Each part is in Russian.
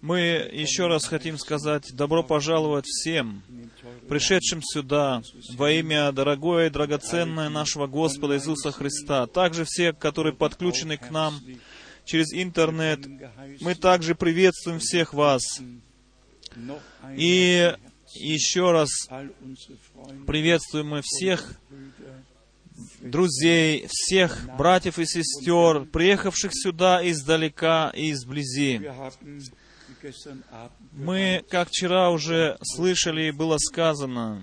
Мы еще раз хотим сказать добро пожаловать всем, пришедшим сюда во имя дорогое и драгоценное нашего Господа Иисуса Христа. Также все, которые подключены к нам через интернет. Мы также приветствуем всех вас. И еще раз приветствуем мы всех друзей, всех братьев и сестер, приехавших сюда издалека и изблизи. Мы, как вчера уже слышали, было сказано,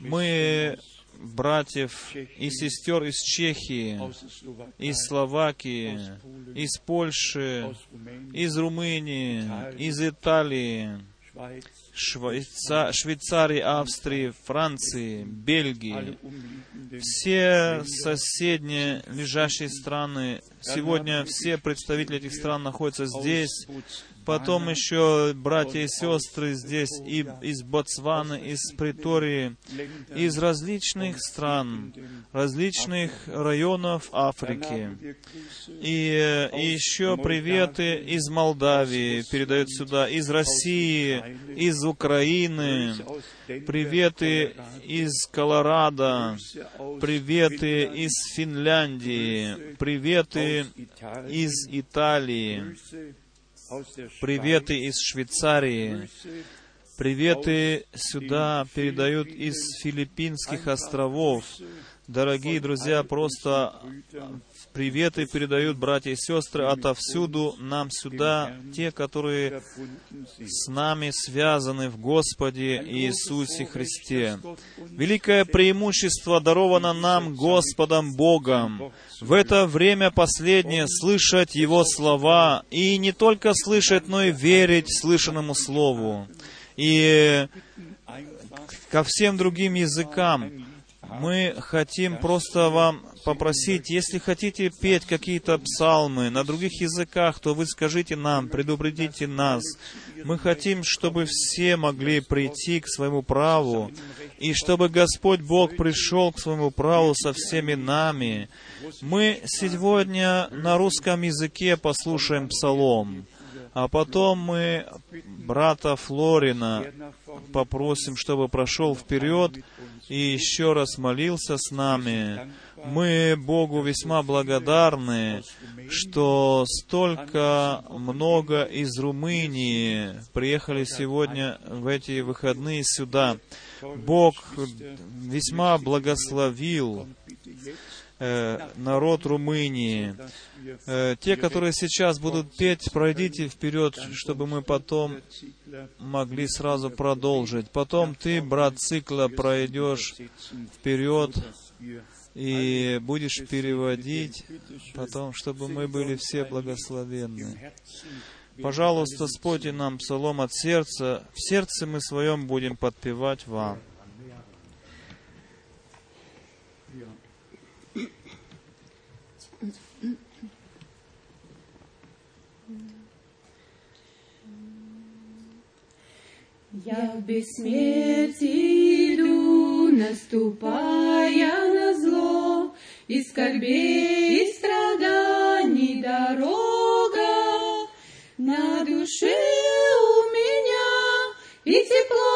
мы братьев и сестер из Чехии, из Словакии, из Польши, из Румынии, из Италии, Швейца... Швейцарии, Австрии, Франции, Бельгии, все соседние лежащие страны, сегодня все представители этих стран находятся здесь, Потом еще братья и сестры здесь и из Ботсваны, из Притории, из различных стран, различных районов Африки. И, и еще приветы из Молдавии передают сюда, из России, из Украины, приветы из Колорадо, приветы из Финляндии, приветы из Италии, Приветы из Швейцарии. Приветы сюда передают из Филиппинских островов. Дорогие друзья, просто приветы передают братья и сестры отовсюду нам сюда, те, которые с нами связаны в Господе Иисусе Христе. Великое преимущество даровано нам Господом Богом в это время последнее слышать Его слова, и не только слышать, но и верить слышанному Слову. И ко всем другим языкам мы хотим просто вам попросить, если хотите петь какие-то псалмы на других языках, то вы скажите нам, предупредите нас. Мы хотим, чтобы все могли прийти к своему праву, и чтобы Господь Бог пришел к своему праву со всеми нами. Мы сегодня на русском языке послушаем псалом, а потом мы брата Флорина попросим, чтобы прошел вперед и еще раз молился с нами. Мы Богу весьма благодарны, что столько много из Румынии приехали сегодня в эти выходные сюда. Бог весьма благословил э, народ Румынии. Э, те, которые сейчас будут петь, пройдите вперед, чтобы мы потом могли сразу продолжить. Потом ты, брат Цикла, пройдешь вперед и будешь переводить потом, чтобы мы были все благословенны. Пожалуйста, спойте нам псалом от сердца. В сердце мы своем будем подпевать вам. Я в бессмертии иду, наступая и скорбей, и страданий дорога. На душе у меня и тепло,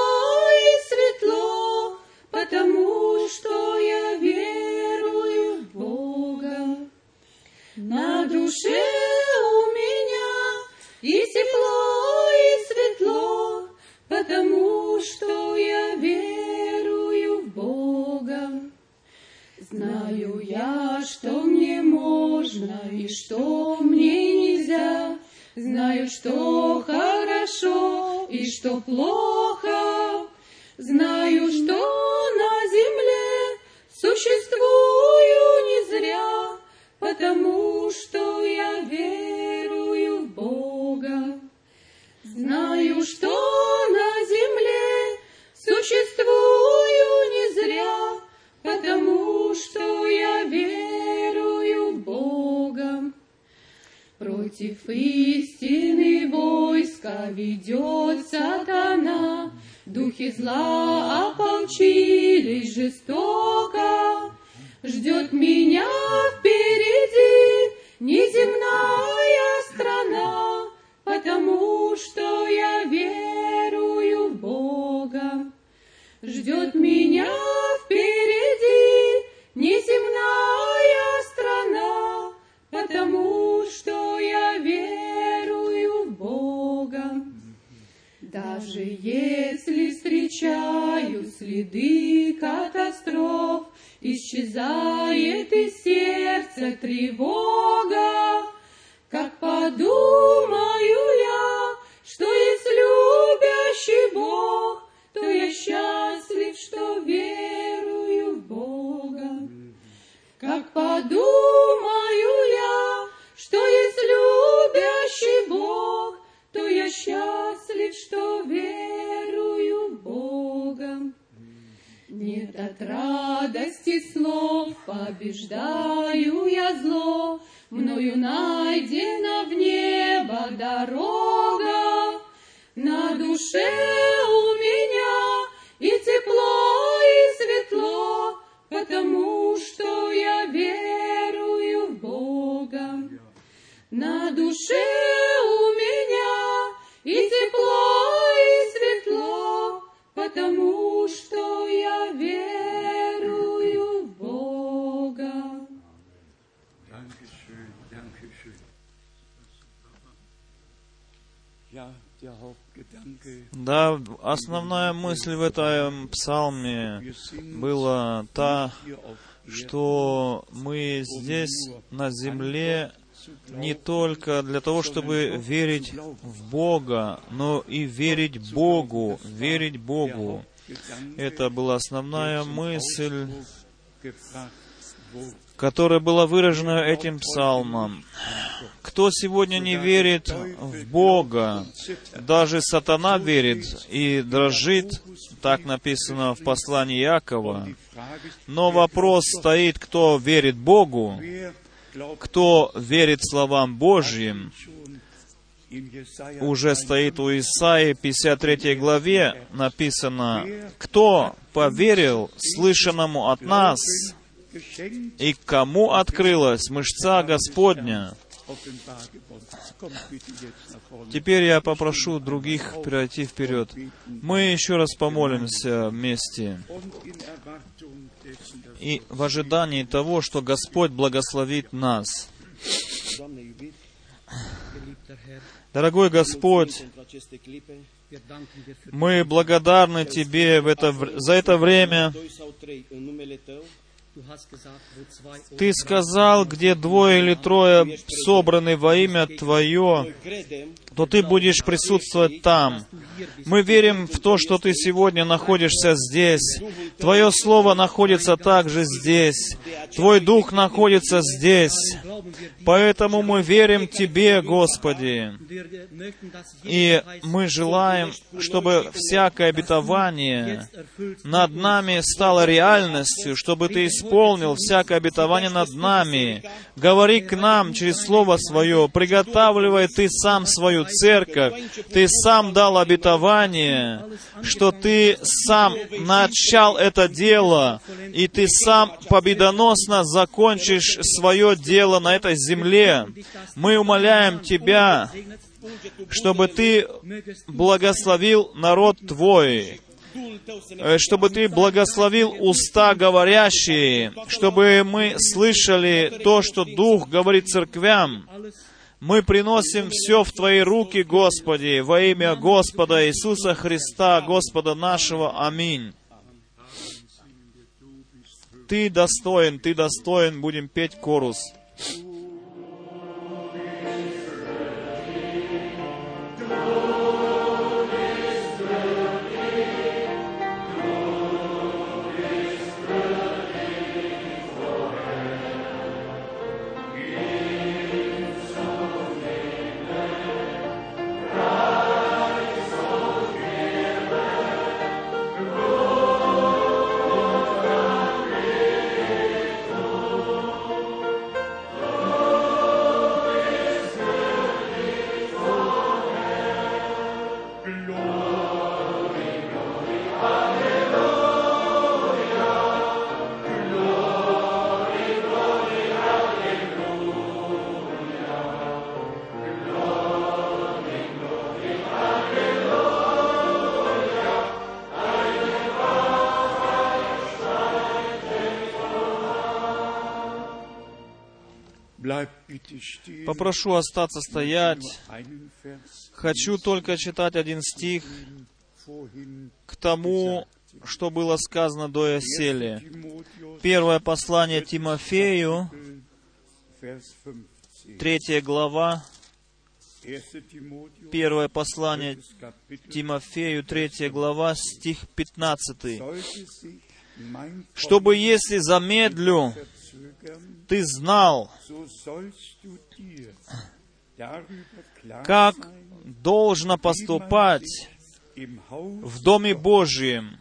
мысль в этом псалме была та, что мы здесь, на земле, не только для того, чтобы верить в Бога, но и верить Богу, верить Богу. Это была основная мысль, Которая была выражена этим псалмом. Кто сегодня не верит в Бога, даже сатана верит и дрожит, так написано в послании ist, Но вопрос стоит, кто верит Богу, кто верит словам Божьим, уже стоит у Исаии 53 главе, написано, «Кто поверил слышанному от нас, и кому открылась мышца Господня?» Теперь я попрошу других пройти вперед. Мы еще раз помолимся вместе. И в ожидании того, что Господь благословит нас. Dорогой Господь, мы благодарны Тебе в это, за это время. Ты сказал, где двое или трое собраны во имя Твое, то Ты будешь присутствовать там. Мы верим в то, что Ты сегодня находишься здесь. Твое Слово находится также здесь. Твой Дух находится здесь. Поэтому мы верим Тебе, Господи. И мы желаем, чтобы всякое обетование над нами стало реальностью, чтобы Ты исполнил всякое обетование над нами. Говори к нам через Слово Свое, приготавливай Ты сам свою церковь. Ты сам дал обетование, что Ты сам начал это дело, и Ты сам победоносно закончишь свое дело на этой земле. Мы умоляем Тебя, чтобы Ты благословил народ Твой, чтобы Ты благословил уста говорящие, чтобы мы слышали то, что Дух говорит церквям. Мы приносим все в Твои руки, Господи, во имя Господа Иисуса Христа, Господа нашего. Аминь. Ты достоин, Ты достоин, будем петь корус. Попрошу остаться стоять. Хочу только читать один стих к тому, что было сказано до. Timotheus, Первое послание Тимофею, Vers 15. третья глава, 1. Timotheus, первое послание Тимофею, третья глава, стих 15. sollte sich mein «Чтобы, если замедлю, ты знал, как должно поступать в Доме Божьем,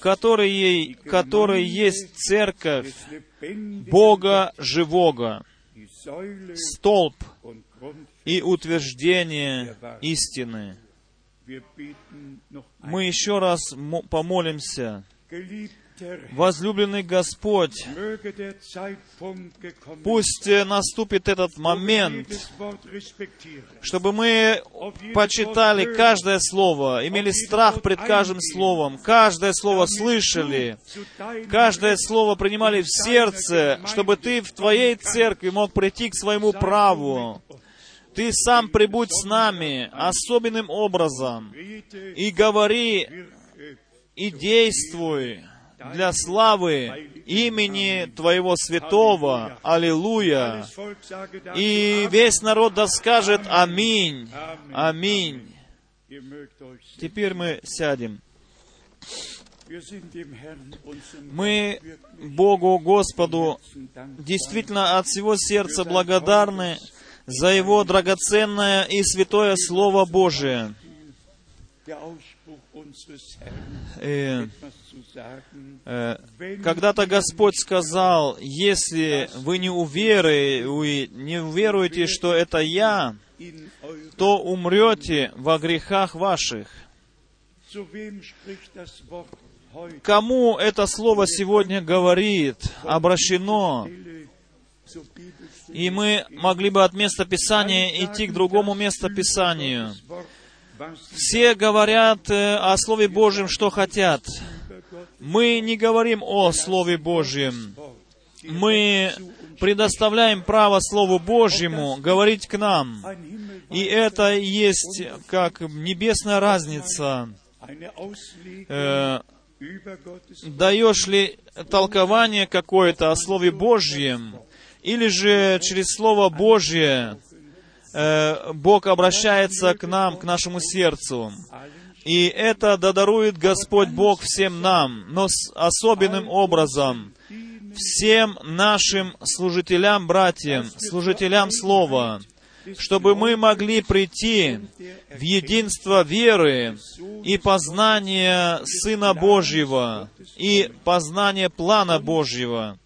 который, который есть церковь Бога живого, столб и утверждение истины». Мы еще раз мо- помолимся. Возлюбленный Господь, пусть э, наступит этот момент, чтобы мы почитали каждое слово, имели страх пред каждым словом, каждое слово слышали, каждое слово принимали в сердце, чтобы ты в твоей церкви мог прийти к своему праву. Ты сам прибудь с нами особенным образом и говори и действуй для славы имени Твоего святого. Аллилуйя. И весь народ да скажет Аминь. Аминь. Теперь мы сядем. Мы Богу Господу действительно от всего сердца благодарны за Его драгоценное и святое Слово Божие. Herrn, Э, Когда-то Господь сказал, если вы не, уверы, не уверуете, что это Я, то умрете во грехах ваших. Кому это слово сегодня говорит, обращено? И мы могли бы от места Писания идти к другому was sie Все говорят э, о Слове Божьем, что хотят. Мы не говорим о Слове Божьем. Мы предоставляем право Слову Божьему говорить к нам. И это есть как небесная разница. Э, даешь ли толкование какое-то о Слове Божьем, или же через Слово Божье э, Бог обращается к нам, к нашему сердцу. И это додарует Господь Бог всем нам, но с особенным образом всем нашим служителям, братьям, служителям Слова, чтобы мы могли прийти в единство веры и познание Сына Божьего и познание плана Божьего.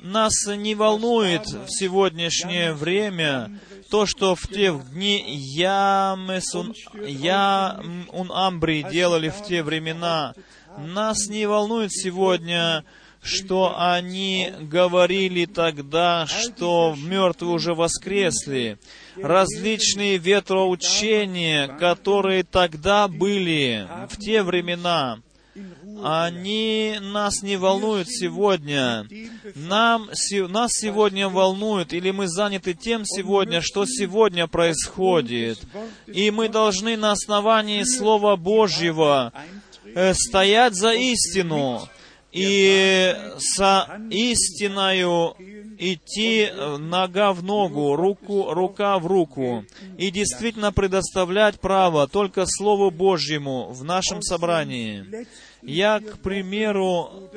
Нас не волнует в сегодняшнее время то, что в те дни Ямесун, Я ун Амбри делали в те времена. Нас не волнует сегодня, что они говорили тогда, что мертвые уже воскресли. Различные ветроучения, которые тогда были в те времена, они нас не волнуют сегодня. Нам, нас сегодня волнует, или мы заняты тем сегодня, что сегодня происходит. И мы должны на основании Слова Божьего э, стоять за истину и со истиною идти э, нога в ногу, руку, рука в руку, и действительно предоставлять право только Слову Божьему в нашем собрании. Я, к примеру,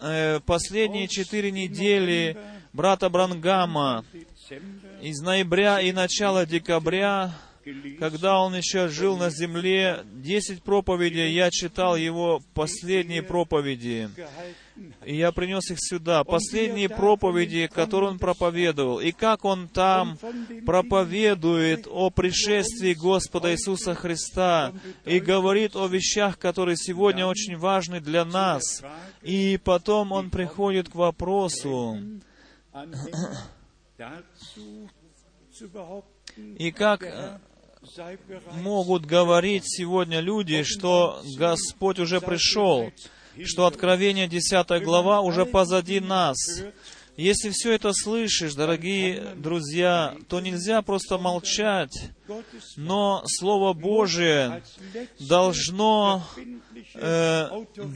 э, последние четыре недели брата Брангама из ноября и начала декабря, когда он еще жил на земле, десять проповедей, я читал его последние проповеди. И я принес их сюда. Последние проповеди, которые он проповедовал. И как он там проповедует о пришествии Господа Иисуса Христа и говорит о вещах, которые сегодня очень важны для нас. И потом он приходит к вопросу, и как могут говорить сегодня люди, что Господь уже пришел, что Откровение 10 глава уже позади нас. Если все это слышишь, дорогие друзья, то нельзя просто молчать, но Слово Божие должно э,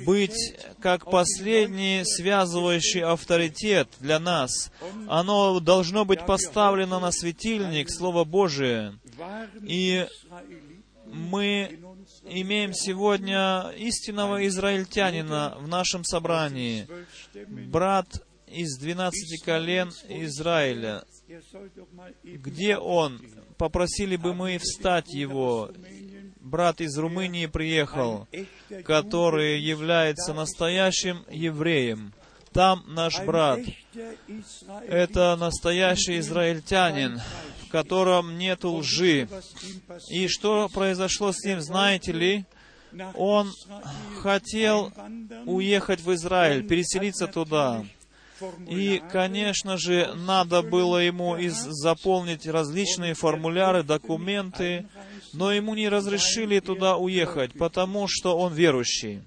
быть как последний связывающий авторитет для нас. Оно должно быть поставлено на светильник, Слово Божие. И мы имеем сегодня истинного израильтянина в нашем собрании, брат из двенадцати колен Израиля. Где он? Попросили бы мы встать его. Брат из Румынии приехал, который является настоящим евреем. Там наш брат. Это настоящий израильтянин, котором нет лжи. И что произошло с ним, знаете ли? Он хотел уехать в Израиль, переселиться туда. И, конечно же, надо было ему из заполнить различные формуляры, документы, но ему не разрешили туда уехать, потому что он верующий.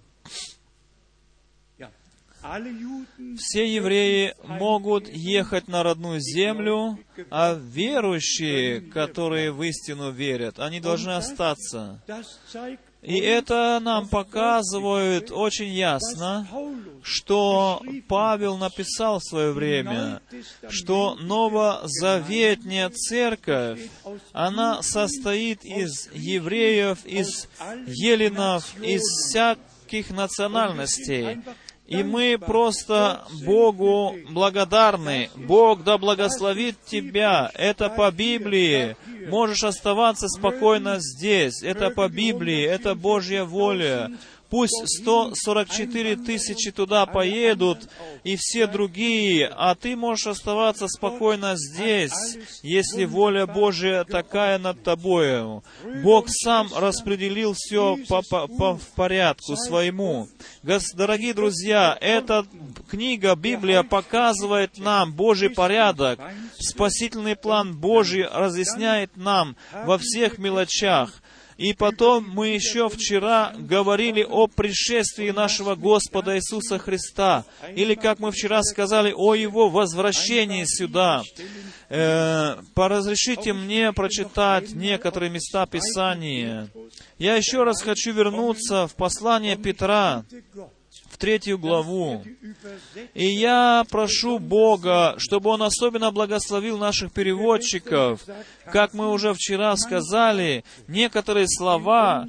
Все евреи могут ехать на родную землю, а верующие, которые в истину верят, они должны остаться. И это нам показывает очень ясно, что Павел написал в свое время, что новозаветняя церковь, она состоит из евреев, из еленов, из всяких национальностей. И мы просто Богу благодарны. Бог да благословит тебя. Это по Библии. Можешь оставаться спокойно здесь. Это по Библии. Это Божья воля. Пусть 144 тысячи туда поедут, и все другие, а ты можешь оставаться спокойно здесь, если воля Божия такая над тобою. Бог сам распределил все по, по, по порядку своему. Дорогие друзья, эта книга, Библия, показывает нам Божий порядок. Спасительный план Божий разъясняет нам во всех мелочах. И потом мы еще вчера говорили о пришествии нашего Господа Иисуса Христа. Или, как мы вчера сказали, о Его возвращении сюда. Э, поразрешите мне прочитать некоторые места Писания. Я еще раз хочу вернуться в послание Петра, в третью главу. И я прошу Бога, чтобы Он особенно благословил наших переводчиков. Как мы уже вчера сказали, некоторые слова,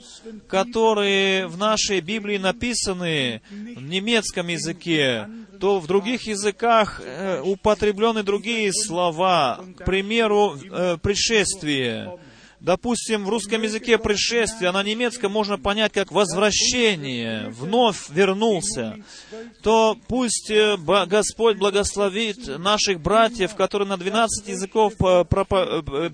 которые в нашей Библии написаны в немецком языке, то в других языках э, употреблены другие слова, к примеру, э, пришествие. Допустим, в русском языке пришествие, а на немецком можно понять как возвращение, вновь вернулся, то пусть э, Господь благословит наших братьев, которые на 12 языков э,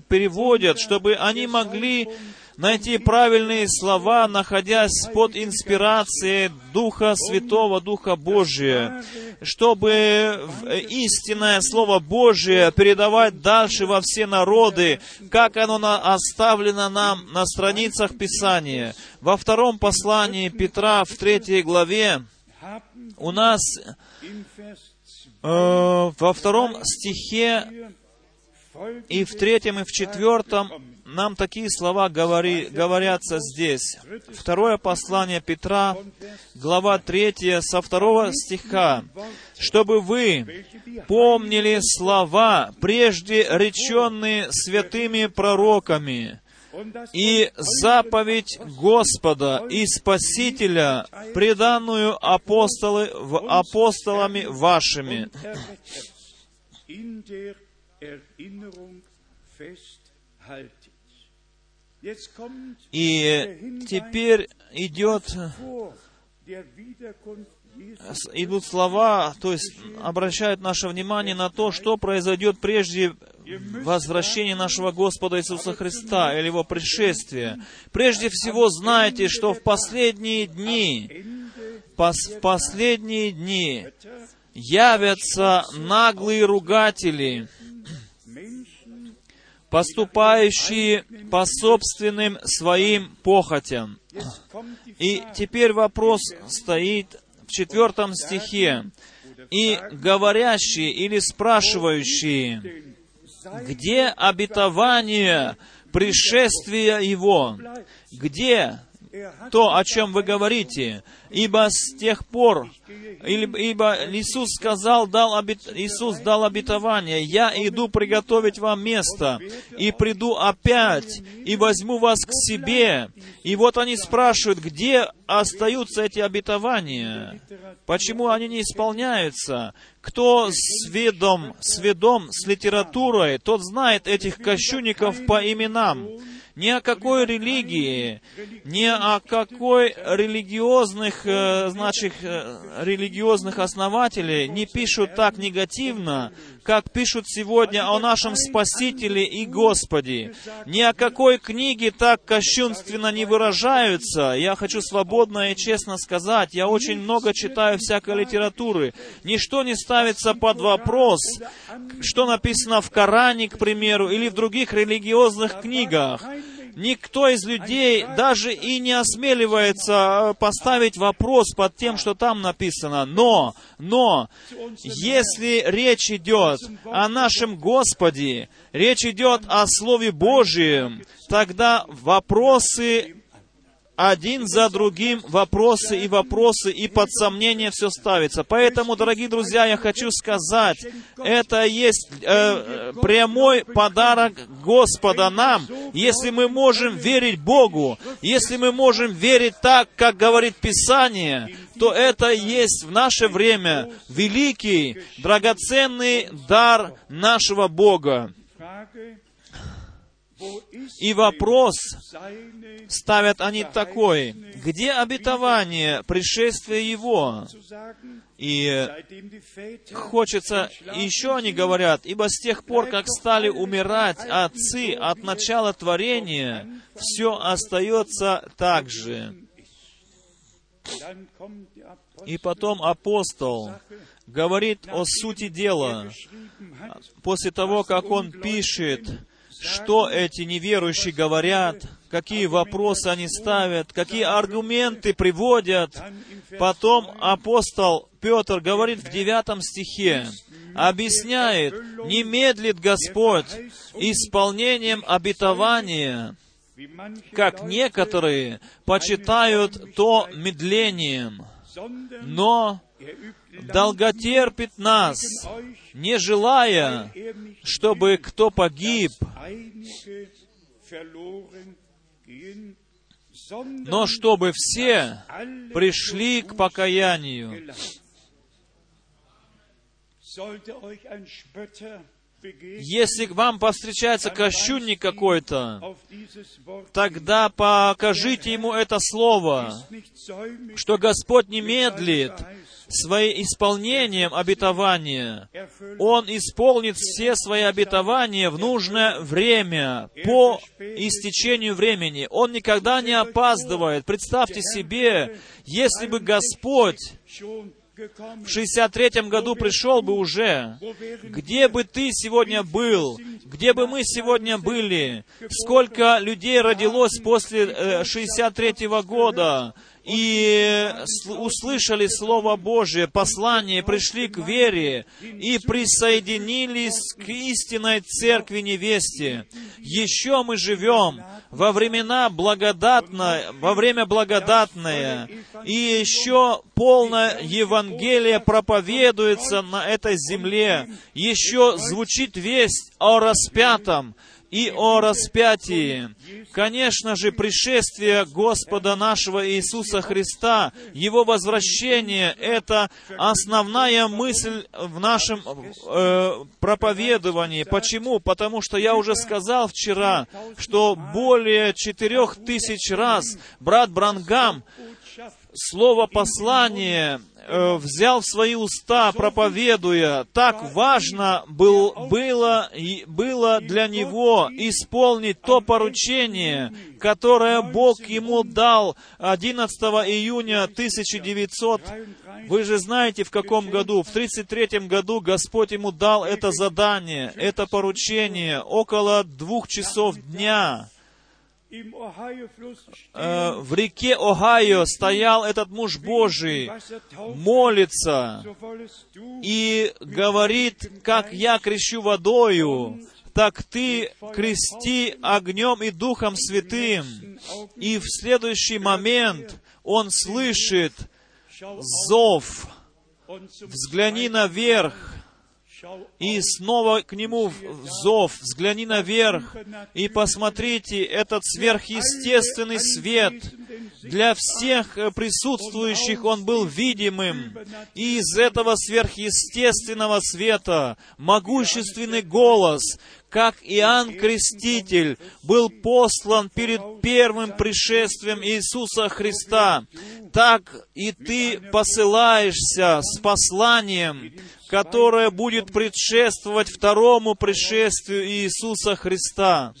переводят, чтобы они могли найти правильные слова, находясь под инспирацией Духа Святого, Духа Божия, чтобы истинное Слово Божие передавать дальше во все народы, как оно оставлено нам на страницах Писания. Во втором послании Петра, в третьей главе, у нас э, во втором стихе и в третьем, и в четвертом нам такие слова говори, говорятся здесь. Второе послание Петра, глава 3, со второго стиха. «Чтобы вы помнили слова, прежде реченные святыми пророками, и заповедь Господа и Спасителя, преданную апостолы, апостолами вашими». И теперь идет, идут слова, то есть обращают наше внимание на то, что произойдет прежде возвращения нашего Господа Иисуса Христа или Его пришествия. Прежде всего, знайте, что в последние дни, в последние дни явятся наглые ругатели, поступающие по собственным своим похотям. И теперь вопрос стоит в четвертом стихе. И говорящие или спрашивающие, где обетование пришествия Его? Где то, о чем вы говорите. Ибо с тех пор, ибо Иисус сказал, дал обет, Иисус дал обетование, «Я иду приготовить вам место, и приду опять, и возьму вас к себе». И вот они спрашивают, где остаются эти обетования? Почему они не исполняются? Кто сведом, сведом с литературой, тот знает этих кощунников по именам ни о какой религии, ни о какой религиозных, э, значит, э, религиозных основателей не пишут так негативно, как пишут сегодня о нашем Спасителе и Господе. Ни о какой книге так кощунственно не выражаются. Я хочу свободно и честно сказать, я очень много читаю всякой литературы. Ничто не ставится под вопрос, что написано в Коране, к примеру, или в других религиозных книгах никто из людей даже и не осмеливается э, поставить вопрос под тем, что там написано. Но, но, если речь идет о нашем Господе, речь идет о Слове Божьем, тогда вопросы один за другим вопросы и вопросы, и под сомнение все ставится. Поэтому, дорогие друзья, я хочу сказать, это есть э, прямой подарок Господа нам, если мы можем верить Богу, если мы можем верить так, как говорит Писание, то это есть в наше время великий, драгоценный дар нашего Бога. И вопрос ставят они такой, где обетование пришествия Его? И хочется, еще они говорят, ибо с тех пор, как стали умирать отцы от начала творения, все остается так же. И потом апостол говорит о сути дела. После того, как он пишет, что эти неверующие говорят, какие вопросы они ставят, какие аргументы приводят. Потом апостол Петр говорит в девятом стихе, объясняет, не медлит Господь исполнением обетования, как некоторые почитают то медлением, но долготерпит нас, не желая, чтобы кто погиб, но чтобы все пришли к покаянию. Если вам повстречается кощунник какой-то, тогда покажите ему это слово, что Господь не медлит своим исполнением обетования. Он исполнит все свои обетования в нужное время, по истечению времени. Он никогда не опаздывает. Представьте себе, если бы Господь в 63-м году пришел бы уже, где бы ты сегодня был, где бы мы сегодня были, сколько людей родилось после 63-го э, года, и услышали Слово Божие, послание, пришли к вере и присоединились к истинной церкви невесте. Еще мы живем во времена благодатное, во время благодатное, и еще полное Евангелие проповедуется на этой земле, еще звучит весть о распятом, и о распятии. Конечно же, пришествие Господа нашего Иисуса Христа, Его возвращение — это основная мысль в нашем э, проповедовании. Почему? Потому что я уже сказал вчера, что более четырех тысяч раз брат Брангам слово послание э, взял в свои уста, проповедуя, так важно был, было, было для него исполнить то поручение, которое Бог ему дал 11 июня 1900. Вы же знаете, в каком году? В 33 году Господь ему дал это задание, это поручение, около двух часов дня. Э, в реке Огайо стоял этот муж Божий, молится и говорит, как я крещу водою, так ты крести огнем и Духом Святым. И в следующий момент он слышит зов, взгляни наверх, и снова к нему зов, взгляни наверх и посмотрите этот сверхъестественный свет. Для всех присутствующих он был видимым. И из этого сверхъестественного света могущественный голос, как Иоанн Креститель был послан перед первым пришествием Иисуса Христа, так и ты посылаешься с посланием, которое будет предшествовать второму пришествию Иисуса Христа.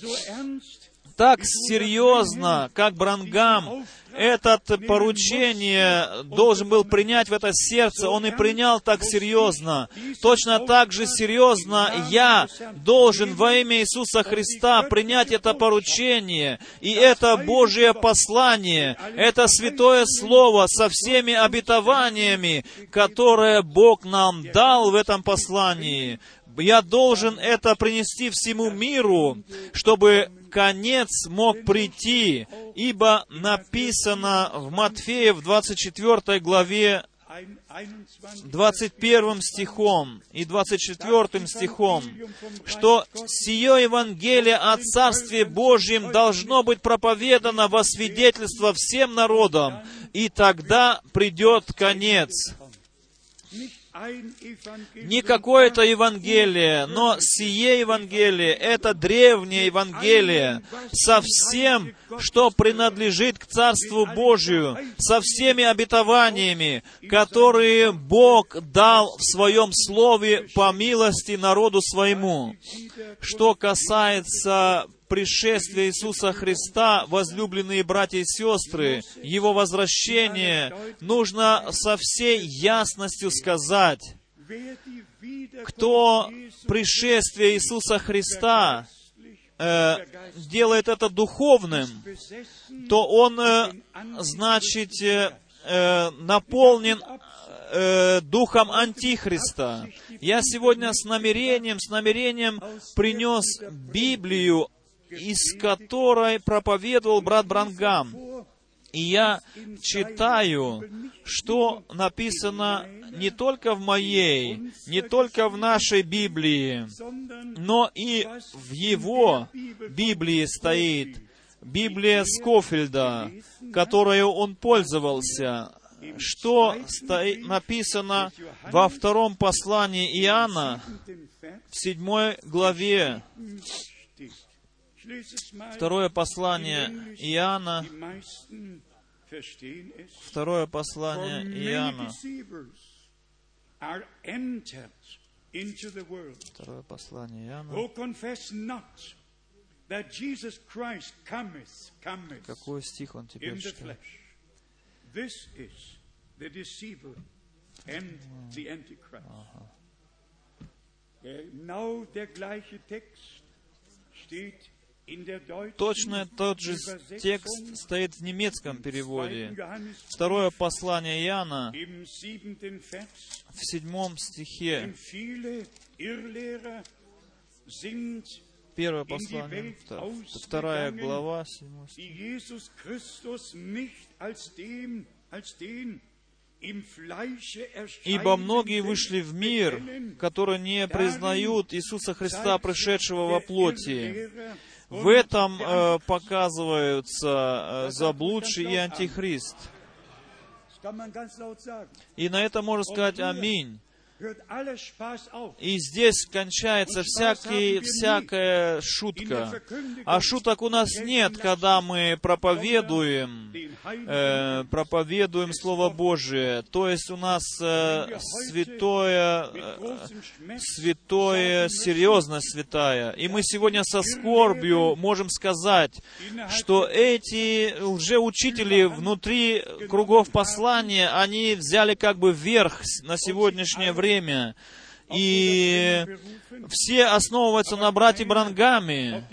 Так серьезно, как Брангам это поручение должен был принять в это сердце, он и принял так серьезно. Точно так же серьезно я должен во имя Иисуса Христа принять это поручение. И это Божье послание, это Святое Слово со всеми обетованиями, которые Бог нам дал в этом послании. Я должен это принести всему миру, чтобы конец мог прийти, ибо написано в Матфея в 24 главе 21 стихом и 24 стихом, что сие Евангелие о Царстве Божьем должно быть проповедано во свидетельство всем народам, и тогда придет конец не какое-то Евангелие, но сие Евангелие, это древнее Евангелие, со всем, что принадлежит к Царству Божию, со всеми обетованиями, которые Бог дал в Своем Слове по милости народу Своему. Что касается пришествия Иисуса Христа, возлюбленные братья и сестры, Его возвращение, нужно со всей ясностью сказать, кто пришествие Иисуса Христа э, делает это духовным, то он, э, значит, э, э наполнен э, духом Антихриста. Я сегодня с намерением, с намерением принес Библию из которой проповедовал брат Брангам. И я читаю, что написано не только в моей, не только в нашей Библии, но и в его Библии стоит. Библия Скофельда, которую он пользовался, что стоит, написано во втором послании Иоанна, в седьмой главе, Второе послание Иоанна, второе послание Иоанна, второе послание Иоанна, какой стих он теперь читает? Ага. Точно тот же текст стоит в немецком переводе. Второе послание Иоанна в седьмом стихе. Первое послание, вторая глава, стих. Ибо многие вышли в мир, которые не признают Иисуса Христа, пришедшего во плоти, в этом э, показываются э, заблудший и антихрист. И на это можно сказать «Аминь». И здесь кончается всякий, всякая шутка. А шуток у нас нет, когда мы проповедуем, э, проповедуем Слово Божие. То есть у нас э, святое, э, святое, серьезность святая. И мы сегодня со скорбью можем сказать, что эти лжеучители внутри кругов послания, они взяли как бы верх на сегодняшнее время. И все основываются на брате Брангаме,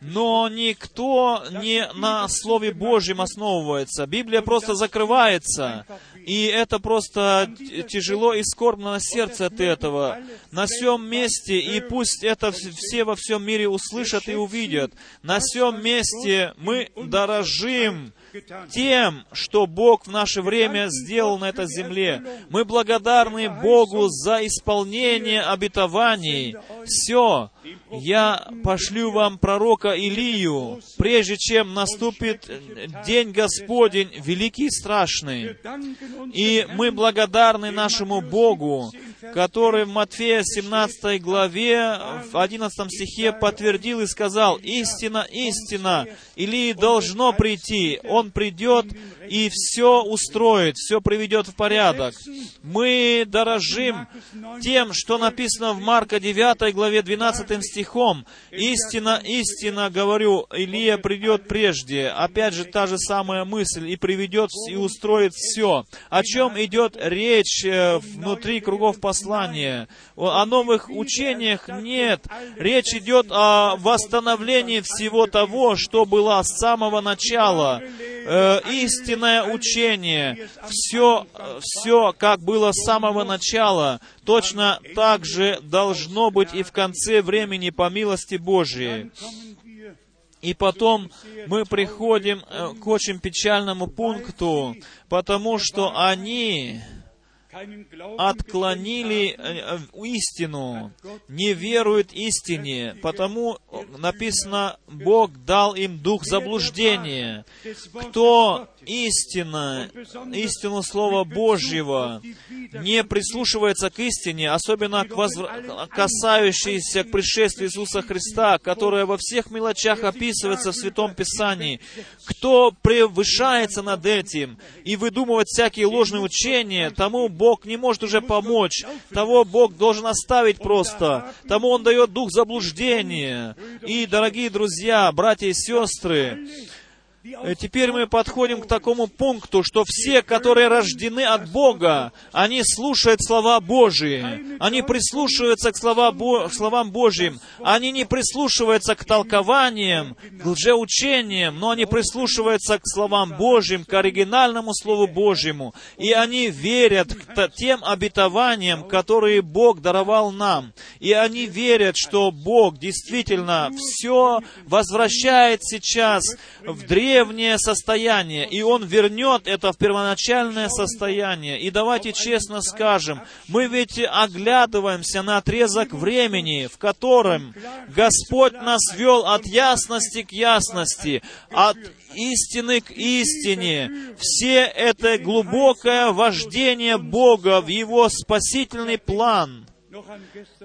но никто не на Слове Божьем основывается. Библия просто закрывается, и это просто тяжело и скорбно на сердце от этого. На всем месте, и пусть это все во всем мире услышат и увидят, на всем месте мы дорожим тем, что Бог в наше время сделал на этой земле. Мы благодарны Богу за исполнение обетований. Все, я пошлю вам пророка Илию, прежде чем наступит день Господень, великий и страшный. И мы благодарны нашему Богу, который в Матфея 17 главе, в 11 стихе подтвердил и сказал, «Истина, истина, Илии должно прийти, он придет и все устроит, все приведет в порядок». Мы дорожим тем, что написано в Марка 9 главе 12 стихом. «Истина, истина, говорю, Илия придет прежде». Опять же, та же самая мысль, и приведет и устроит все. О чем идет речь э, внутри кругов послания? О новых учениях нет. Речь идет о восстановлении всего того, что было с самого начала. Э, истинное учение. Все, все, как было с самого начала, точно так же должно быть и в конце времени по милости Божией. И потом мы приходим э, к очень печальному пункту, потому что они отклонили э, истину, не веруют истине, потому написано, Бог дал им дух заблуждения. Кто истина, истину Слова Божьего, не прислушивается к истине, особенно к возв... касающейся к пришествию Иисуса Христа, которая во всех мелочах описывается в Святом Писании, кто превышается над этим и выдумывает всякие ложные учения, тому Бог не может уже помочь, того Бог должен оставить просто, тому Он дает дух заблуждения. И, дорогие друзья, братья и сестры, теперь мы подходим к такому пункту, что все, которые рождены от Бога, они слушают слова Божии, они прислушиваются к словам Божьим, они не прислушиваются к толкованиям, к лжеучениям, но они прислушиваются к словам Божьим, к оригинальному Слову Божьему, и они верят к тем обетованиям, которые Бог даровал нам, и они верят, что Бог действительно все возвращает сейчас в древнее древнее состояние, и Он вернет это в первоначальное состояние. И давайте честно скажем, мы ведь оглядываемся на отрезок времени, в котором Господь нас вел от ясности к ясности, от истины к истине. Все это глубокое вождение Бога в Его спасительный план.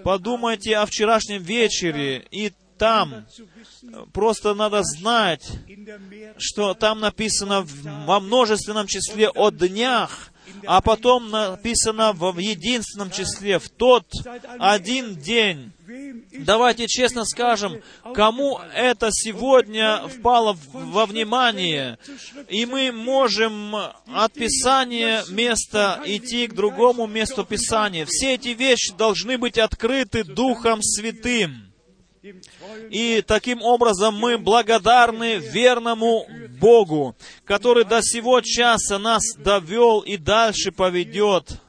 Подумайте о вчерашнем вечере и там просто надо знать, что там написано во множественном числе о днях, а потом написано в единственном числе, в тот один день. Давайте честно скажем, кому это сегодня впало во внимание, и мы можем от Писания места идти к другому месту Писания. Все эти вещи должны быть открыты Духом Святым. И таким образом мы благодарны верному Богу, который до сего часа нас довел и дальше поведет.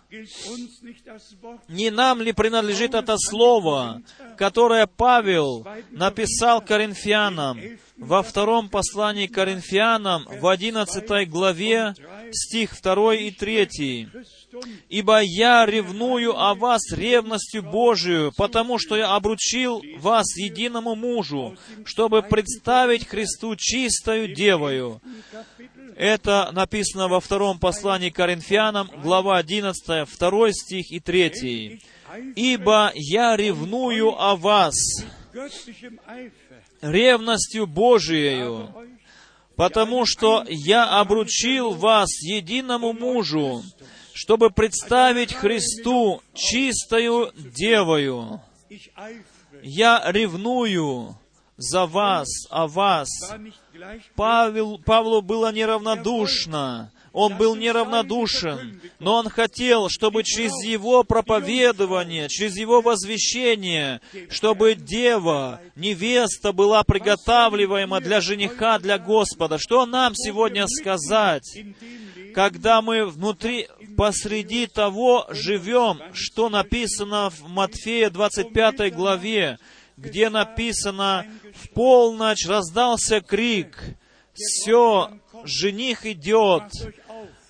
Не нам ли принадлежит это слово, которое Павел написал Коринфянам во втором послании Коринфянам в одиннадцатой главе, стих 2 и 3. «Ибо я ревную о вас ревностью Божию, потому что я обручил вас единому мужу, чтобы представить Христу чистою девою». Это написано во втором послании Коринфянам, глава 11, 2 стих и 3. ибо я ревную о вас ревностью Божиею, потому что я обручил вас единому мужу, чтобы представить Христу чистою девою. Я ревную за вас, о вас. Павел, Павлу было неравнодушно. Он был неравнодушен, но он хотел, чтобы через его проповедование, через его возвещение, чтобы дева, невеста была приготавливаема для жениха, для Господа. Что нам сегодня сказать? когда мы внутри, посреди того живем, что написано в Матфея 25 главе, где написано, в полночь раздался крик, все, жених идет,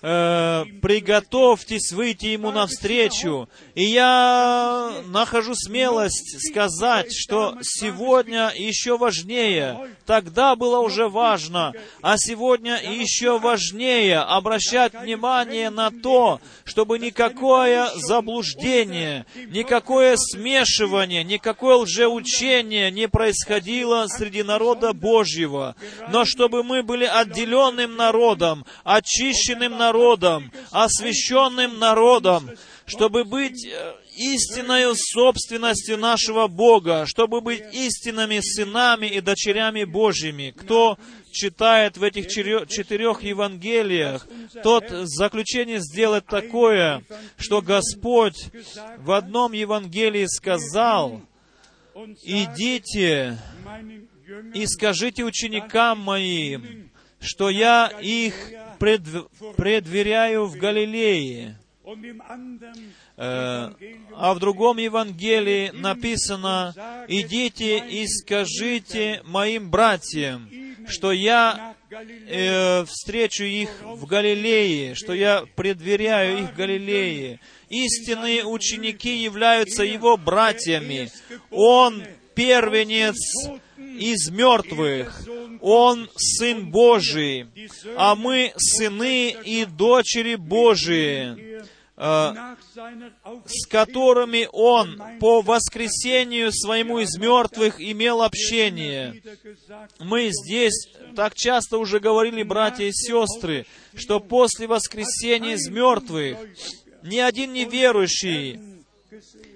э, приготовьтесь выйти ему навстречу. И я нахожу смелость сказать, что сегодня еще важнее, тогда было уже важно, а сегодня еще важнее обращать внимание на то, чтобы никакое заблуждение, никакое смешивание, никакое лжеучение не происходило среди народа Божьего, но чтобы мы были отделенным народом, очищенным народом, освященным народом, чтобы быть э, истинною собственностью нашего Бога, чтобы быть истинными сынами и дочерями Божьими. Кто читает в этих четырех Евангелиях, тот заключение сделает такое, что Господь в одном Евангелии сказал, «Идите и скажите ученикам моим, что я их предв- предверяю в Галилее». Э, А в другом Евангелии написано, «Идите и скажите моим братьям, что я э, встречу их в Галилее, что я предверяю их в Галилее». Истинные ученики являются его братьями. Он первенец из мертвых. Он Сын Божий, а мы сыны и дочери Божии, э, с которыми Он по воскресению своему из мертвых имел общение. Мы здесь так часто уже говорили, братья и сестры, что после воскресения из мертвых ни один неверующий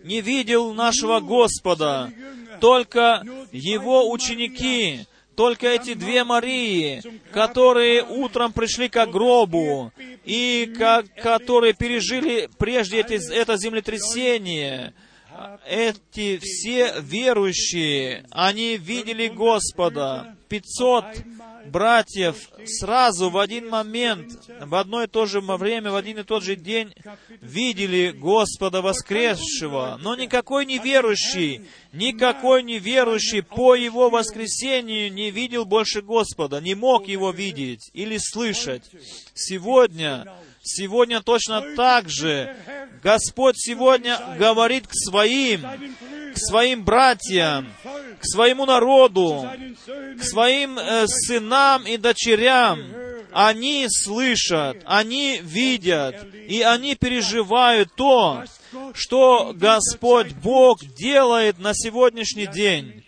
не видел нашего Господа, только Его ученики, только эти две Марии, которые утром пришли к гробу, и ко- которые пережили прежде эти, это землетрясение, эти все верующие, они видели Господа. 500 братьев сразу в один момент, в одно и то же время, в один и тот же день видели Господа воскресшего. Но никакой неверующий, никакой неверующий по Его воскресению не видел больше Господа, не мог Его видеть или слышать. Сегодня, сегодня точно так же Господь сегодня говорит к своим, к своим братьям, к своему народу, к своим э, сынам и дочерям. Они слышат, они видят, и они переживают то, что Господь Бог делает на сегодняшний день.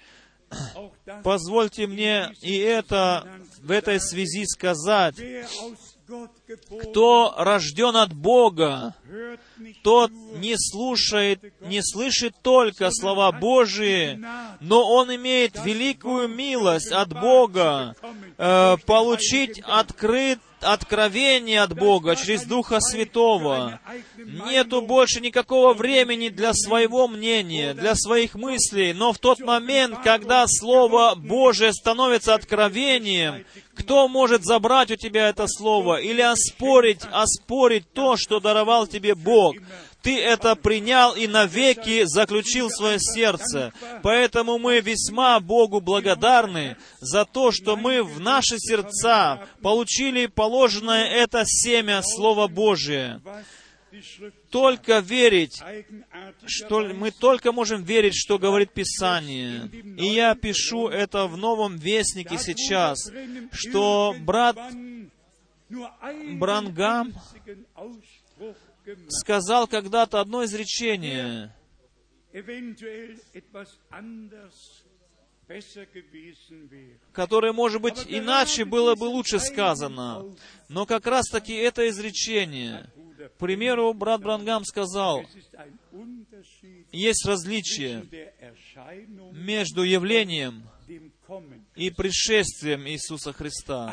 Позвольте мне и это в этой связи сказать. Кто рожден от Бога, тот не слушает, не слышит только слова Божии, но он имеет великую милость от Бога э, получить открыт откровение от Бога через Духа Святого. Нету больше никакого времени для своего мнения, для своих мыслей, но в тот момент, когда Слово Божие становится откровением, кто может забрать у тебя это Слово или оспорить, оспорить то, что даровал тебе Бог? Ты это принял и навеки заключил свое сердце. Поэтому мы весьма Богу благодарны за то, что мы в наши сердца получили положенное это семя Слова Божие. Только верить, что мы только можем верить, что говорит Писание. И я пишу это в Новом Вестнике сейчас, что брат Брангам. Сказал когда-то одно изречение. которое, может быть, иначе было бы лучше сказано. Но как раз-таки это изречение. К примеру, брат Брангам сказал, есть различие между явлением. И пришествием Иисуса Христа.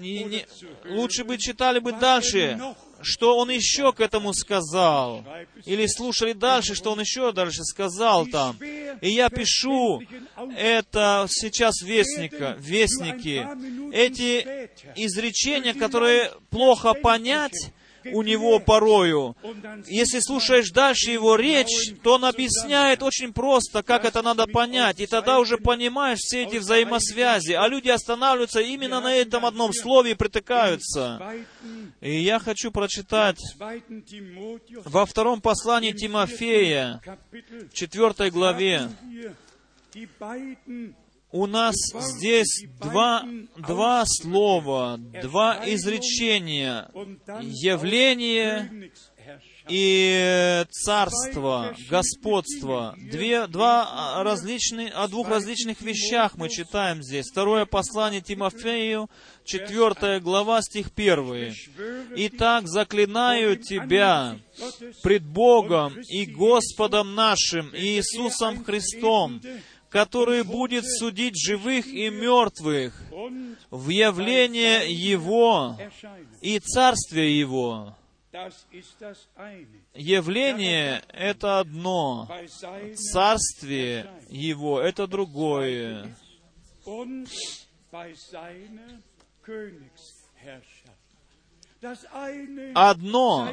Не- не- лучше бы читали бы дальше, что Он еще к этому сказал. Или слушали дальше, что Он еще дальше сказал там. И я пишу это сейчас вестника, вестники. Эти изречения, которые плохо понять у него порою, если слушаешь дальше его речь, то он объясняет очень просто, как это надо понять, и тогда уже понимаешь все эти взаимосвязи, а люди останавливаются именно на этом одном слове и притыкаются. И я хочу прочитать во втором послании Тимофея, четвертой главе, у нас здесь два, два слова, два изречения. Явление. И царство, господство. Две, два различные, о двух различных вещах мы читаем здесь. Второе послание Тимофею, четвертая глава, стих первый. «Итак, заклинаю тебя пред Богом и Господом нашим Иисусом Христом, который будет судить живых и мертвых в явление Его и Царствие Его». Явление — это одно, Bei seiner царствие Его — это другое. Одно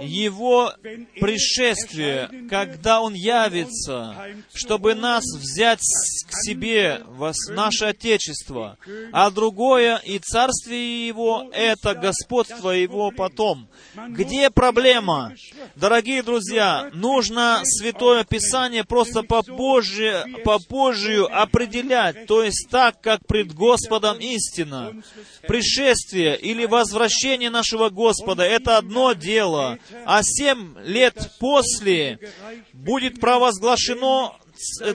Его пришествие, когда Он явится, чтобы нас взять к себе, в наше Отечество, а другое и Царствие Его — это господство Его потом. Где проблема? Дорогие друзья, нужно Святое Писание просто по, Божье, по Божию определять, то есть так, как пред Господом истина. Пришествие или возвращение нашего Господа — это одно дело, а семь лет после будет провозглашено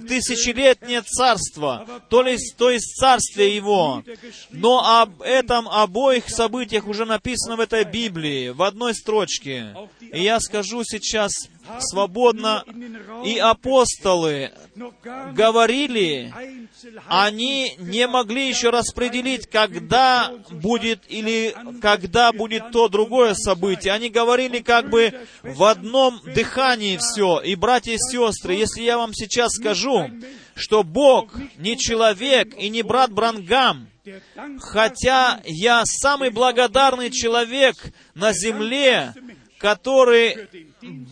тысячелетнее царство, то есть, то есть царствие его. Но об этом обоих событиях уже написано в этой Библии, в одной строчке. И я скажу сейчас свободно, и апостолы говорили, они не могли еще распределить, когда будет или когда будет то другое событие. Они говорили как бы в одном дыхании все. И, братья и сестры, если я вам сейчас скажу, что Бог не человек и не брат Брангам, хотя я самый благодарный человек на земле, который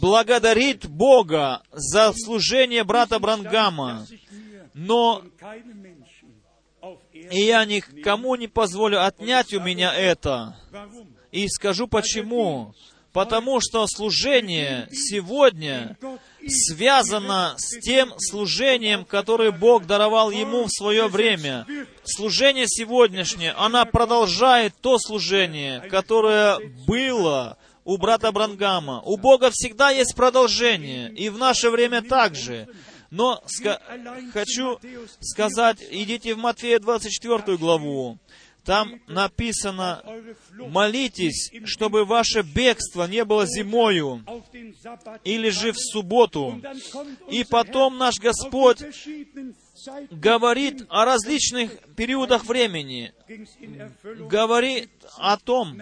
благодарит Бога за служение брата Брангама, но и я никому не позволю отнять у меня это. И скажу почему. Потому что служение сегодня связано с тем служением, которое Бог даровал ему в свое время. Служение сегодняшнее, она продолжает то служение, которое было у брата Брангама. У Бога всегда есть продолжение, и в наше время также. Но ска- хочу сказать, идите в Матфея 24 главу. Там написано, молитесь, чтобы ваше бегство не было зимою или же в субботу. И потом наш Господь говорит о различных периодах времени, говорит о том,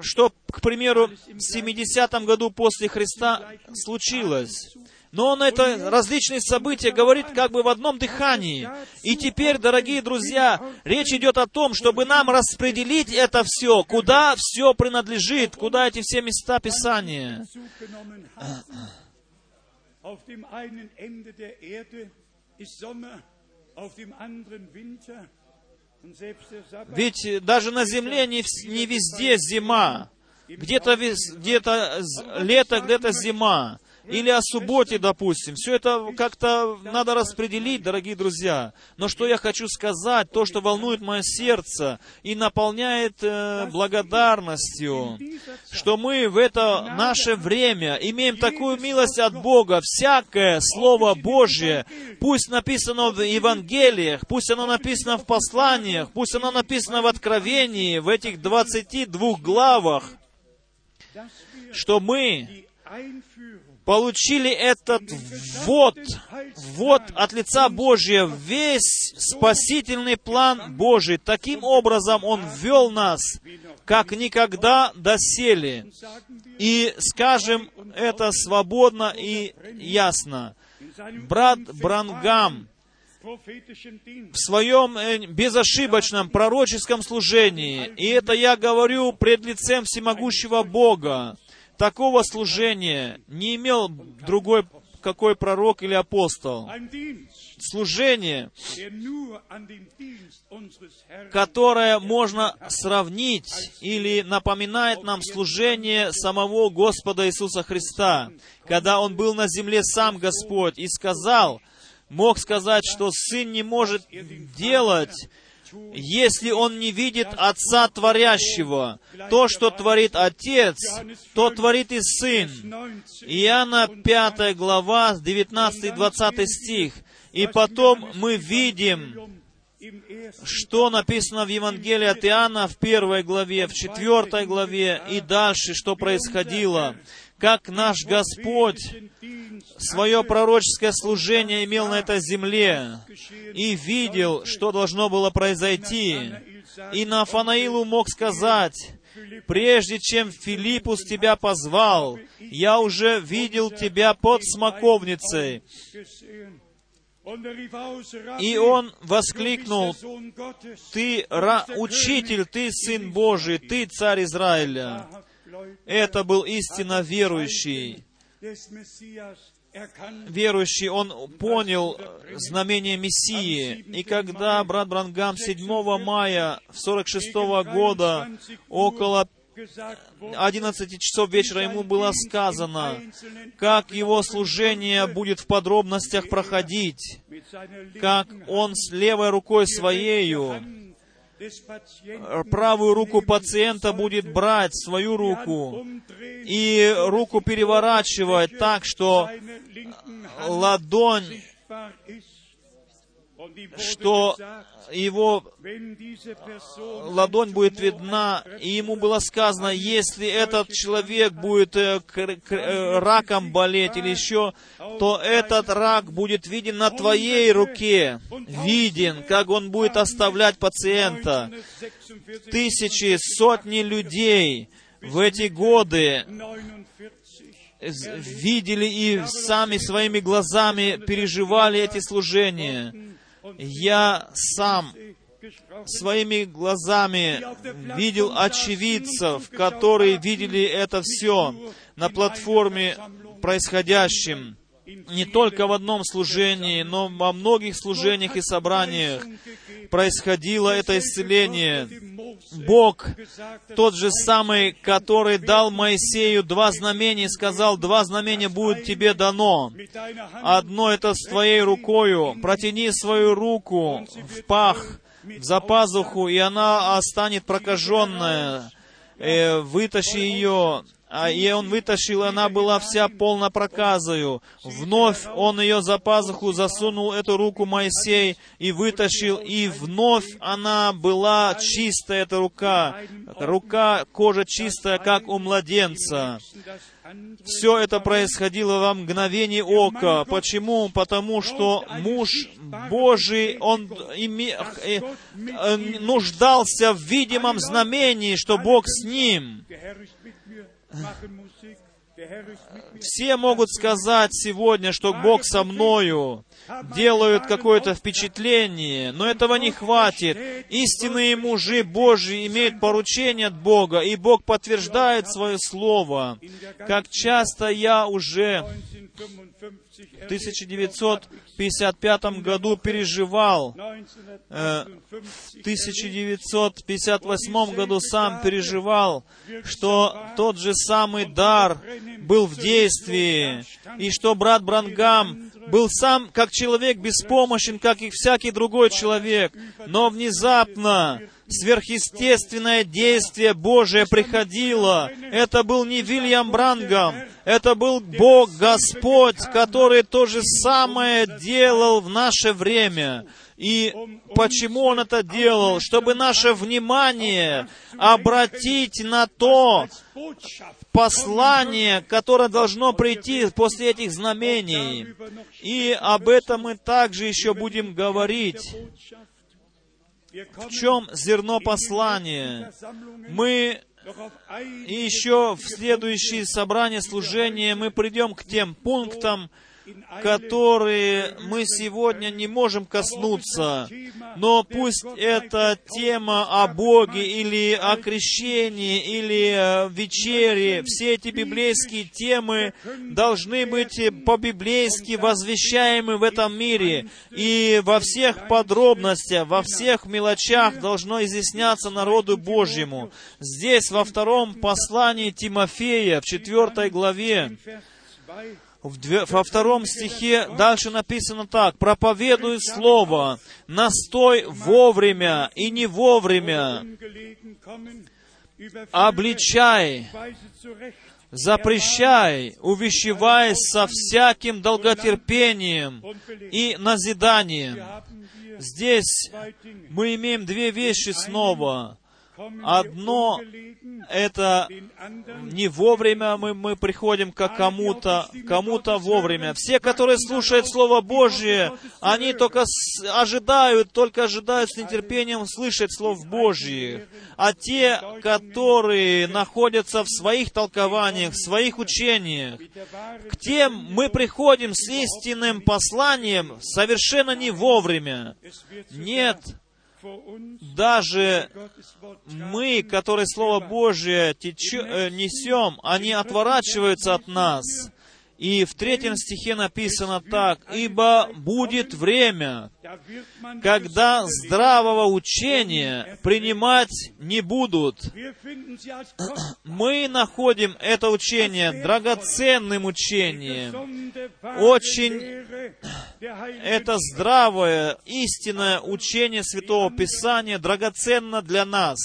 что, к примеру, в 70-м году после Христа случилось. Но он это различные события говорит как бы в одном дыхании. И теперь, дорогие друзья, речь идет о том, чтобы нам распределить это все, куда все принадлежит, куда эти все места Писания. Ведь даже на земле не, не везде зима. Где-то з- лето, где-то зима. Или о субботе, допустим. Все это как-то надо распределить, дорогие друзья. Но что я хочу сказать, то, что волнует мое сердце и наполняет э, благодарностью, что мы в это наше время имеем такую милость от Бога, всякое Слово Божье, пусть написано в Евангелиях, пусть оно написано в посланиях, пусть оно написано в Откровении, в этих 22 главах, что мы получили этот ввод, ввод от лица Божия, весь спасительный план Божий. Таким образом Он ввел нас, как никогда доселе. И скажем это свободно и ясно. Брат Брангам в своем э, безошибочном пророческом служении, и это я говорю пред лицем всемогущего Бога, такого служения не имел другой какой пророк или апостол. Служение, которое можно сравнить или напоминает нам служение самого Господа Иисуса Христа, когда Он был на земле сам Господь и сказал, мог сказать, что Сын не может делать если он не видит Отца Творящего. То, что творит Отец, то творит и Сын. Иоанна 5 глава, 19-20 стих. И потом мы видим, что написано в Евангелии от Иоанна в первой главе, в четвертой главе и дальше, что происходило как наш Господь свое пророческое служение имел на этой земле и видел, что должно было произойти. И Нафанаилу мог сказать, прежде чем Филиппус тебя позвал, я уже видел тебя под смоковницей. И он воскликнул, «Ты учитель, ты Сын Божий, ты Царь Израиля». Это был истинно верующий. Верующий, он понял знамение Мессии. И когда брат Брангам 7 мая 46 года около 11 часов вечера ему было сказано, как его служение будет в подробностях проходить, как он с левой рукой своею правую руку пациента будет брать свою руку и руку переворачивать так, что ладонь что его ладонь будет видна, и ему было сказано, если этот человек будет э, э, раком болеть или еще, то этот рак будет виден на твоей руке, виден, как он будет оставлять пациента. Тысячи, сотни людей в эти годы видели и сами своими глазами переживали эти служения. Я сам своими глазами видел очевидцев, которые видели это все на платформе происходящем не только в одном служении, но во многих служениях и собраниях происходило это исцеление. Бог, тот же самый, который дал Моисею два знамения, сказал, два знамения будет тебе дано. Одно это с твоей рукою. Протяни свою руку в пах, за пазуху, и она станет прокаженная. Э, вытащи ее и он вытащил, она была вся полна проказою. Вновь он ее за пазуху засунул эту руку Моисей и вытащил, и вновь она была чистая, эта рука. Рука, кожа чистая, как у младенца. Все это происходило во мгновение ока. Почему? Потому что муж Божий, он име, э, э, нуждался в видимом знамении, что Бог с ним. Все могут сказать сегодня, что Бог со мною, делают какое-то впечатление, но этого не хватит. Истинные мужи Божьи имеют поручение от Бога, и Бог подтверждает свое слово. Как часто я уже в 1955 году переживал, э, в 1958 году сам переживал, что тот же самый дар был в действии, и что брат Брангам был сам как человек беспомощен, как и всякий другой человек, но внезапно сверхъестественное действие Божие приходило. Это был не Вильям Брангам, это был Бог Господь, который то же самое делал в наше время. И почему Он это делал? Чтобы наше внимание обратить на то послание, которое должно прийти после этих знамений. И об этом мы также еще будем говорить. В чем зерно послания? Мы еще в следующие собрания служения мы придем к тем пунктам, которые мы сегодня не можем коснуться. Но пусть эта тема о Боге или о крещении или вечере, все эти библейские темы должны быть по-библейски возвещаемы в этом мире. И во всех подробностях, во всех мелочах должно изъясняться народу Божьему. Здесь, во втором послании Тимофея, в четвертой главе, во втором стихе дальше написано так, «Проповедуй Слово, настой вовремя и не вовремя, обличай, запрещай, увещевай со всяким долготерпением и назиданием». Здесь мы имеем две вещи снова. Одно — это не вовремя мы, мы приходим к кому-то, кому-то вовремя. Все, которые слушают Слово Божье, они только ожидают, только ожидают с нетерпением слышать Слов Божьих. А те, которые находятся в своих толкованиях, в своих учениях, к тем мы приходим с истинным посланием совершенно не вовремя. Нет, даже мы, которые Слово Божие тече, э, несем, они отворачиваются от нас. И в третьем стихе написано так, «Ибо будет время, когда здравого учения принимать не будут». Мы находим это учение драгоценным учением, очень это здравое, истинное учение Святого Писания драгоценно для нас.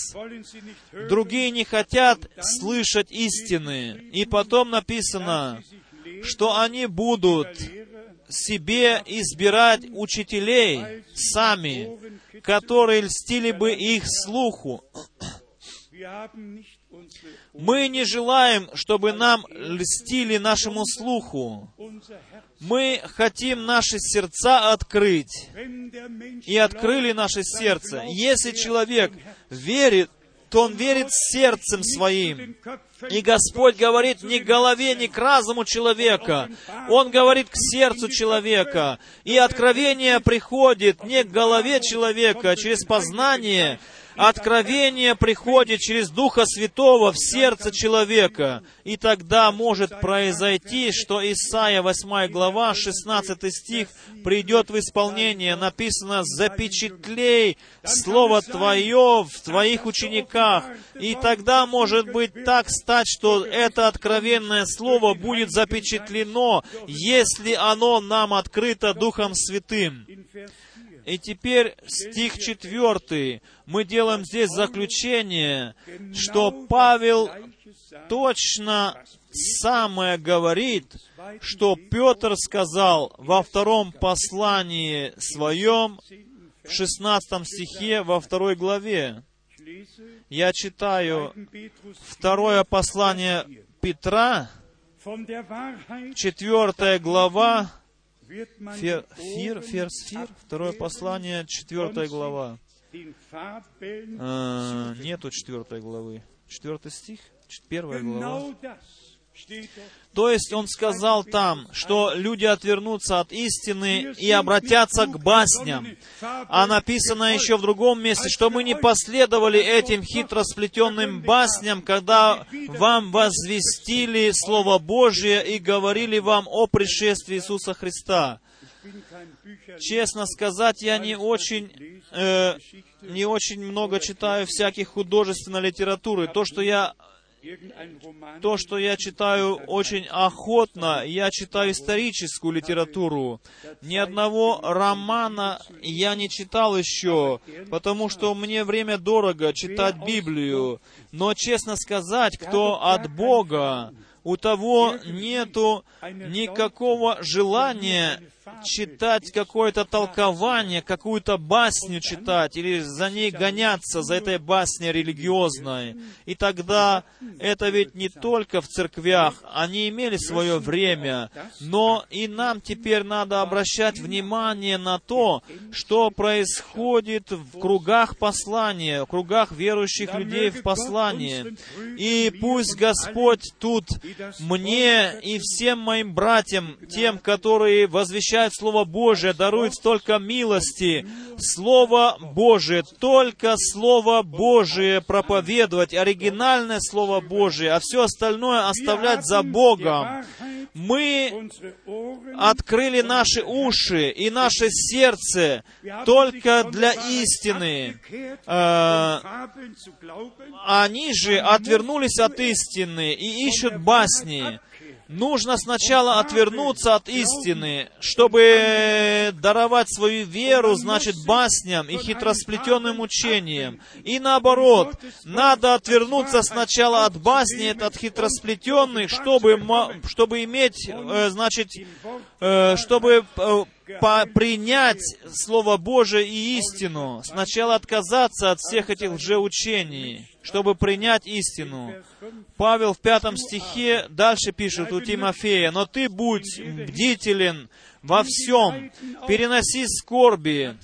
Другие не хотят слышать истины. И потом написано, что они будут себе избирать учителей сами, которые льстили бы их слуху. Мы не желаем, чтобы нам льстили нашему слуху. Мы хотим наши сердца открыть. И открыли наше сердце. Если человек верит то он верит сердцем своим. И Господь говорит не к голове, не к разуму человека. Он говорит к сердцу человека. И откровение приходит не к голове человека, а через познание, Откровение приходит через Духа Святого в сердце человека, и тогда может произойти, что Исаия 8 глава, 16 стих, придет в исполнение. Написано, «Запечатлей Слово Твое в Твоих учениках». И тогда может быть так стать, что это откровенное Слово будет запечатлено, если оно нам открыто Духом Святым. И теперь стих четвертый. Мы делаем здесь заключение, что Павел точно самое говорит, что Петр сказал во втором послании своем, в шестнадцатом стихе, во второй главе. Я читаю второе послание Петра, четвертая глава, Фер, фир, ферсфир, второе послание, четвертая глава. А, нету четвертой главы. Четвертый стих, первая глава. То есть он сказал там, что люди отвернутся от истины и обратятся к басням. А написано еще в другом месте, что мы не последовали этим хитро сплетенным басням, когда вам возвестили Слово Божие и говорили вам о пришествии Иисуса Христа. Честно сказать, я не очень, э, не очень много читаю всяких художественной литературы. То, что я то, что я читаю очень охотно, я читаю историческую литературу. Ни одного романа я не читал еще, потому что мне время дорого читать Библию. Но, честно сказать, кто от Бога, у того нету никакого желания читать какое-то толкование, какую-то басню читать, или за ней гоняться, за этой басней религиозной. И тогда это ведь не только в церквях, они имели свое время, но и нам теперь надо обращать внимание на то, что происходит в кругах послания, в кругах верующих людей в послании. И пусть Господь тут мне и всем моим братьям, тем, которые возвещают получает Слово Божие, дарует столько милости. Слово Божие, только Слово Божие проповедовать, оригинальное Слово Божие, а все остальное оставлять за Богом. Мы открыли наши уши и наше сердце только для истины. Э, они же отвернулись от истины и ищут басни нужно сначала отвернуться от истины, чтобы даровать свою веру, значит, басням и хитросплетенным учениям. И наоборот, надо отвернуться сначала от басни, от хитросплетенных, чтобы, чтобы иметь, э, значит, э, чтобы э, по принять Слово Божие и истину. Сначала отказаться от всех этих лжеучений, чтобы принять истину. Павел в пятом стихе дальше пишет у Тимофея, «Но ты будь бдителен во всем, переноси скорби».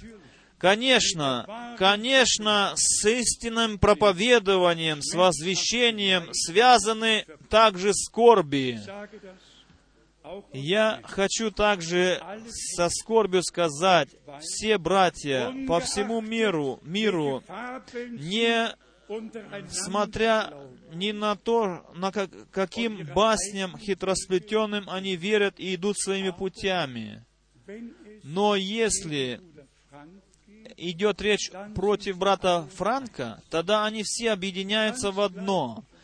Конечно, конечно, с истинным проповедованием, с возвещением связаны также скорби. Я хочу также со скорбью сказать, все братья по всему миру, миру, не смотря ни на то, на как, каким басням хитросплетенным они верят и идут своими путями. Но если идет речь против брата Франка, тогда они все объединяются в одно —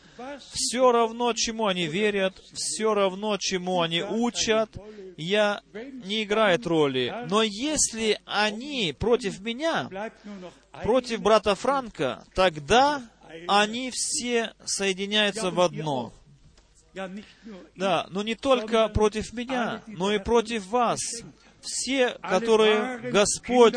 все равно, чему они верят, все равно, чему они учат, я не играет роли. Но если они против меня, против брата Франка, тогда они все соединяются в одно. Да, но не только против меня, но и против вас все, которые Господь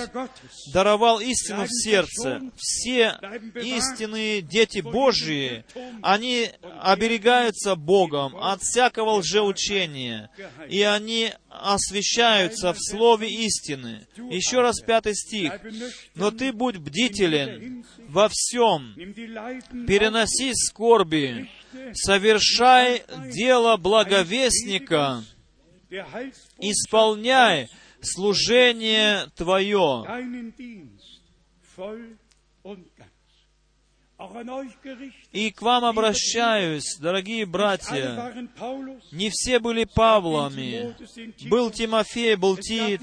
даровал истину в сердце, все истинные дети Божьи, они оберегаются Богом от всякого лжеучения, и они освящаются в слове истины. Еще раз пятый стих. «Но ты будь бдителен во всем, переноси скорби, совершай дело благовестника, исполняй служение Твое. И к вам обращаюсь, дорогие братья. Не все были Павлами. Был Тимофей, был Тит.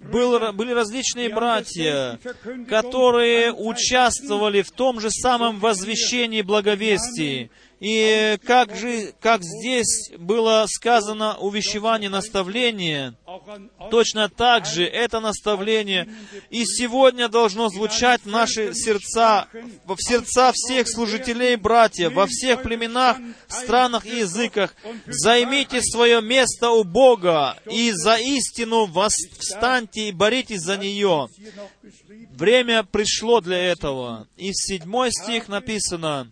Был, были различные братья, которые участвовали в том же самом возвещении благовестии. И как же, как здесь было сказано увещевание, наставление, точно так же это наставление и сегодня должно звучать в наши сердца, в сердца всех служителей братьев, во всех племенах, странах и языках. Займите свое место у Бога и за истину встаньте и боритесь за нее. Время пришло для этого. И седьмой стих написано,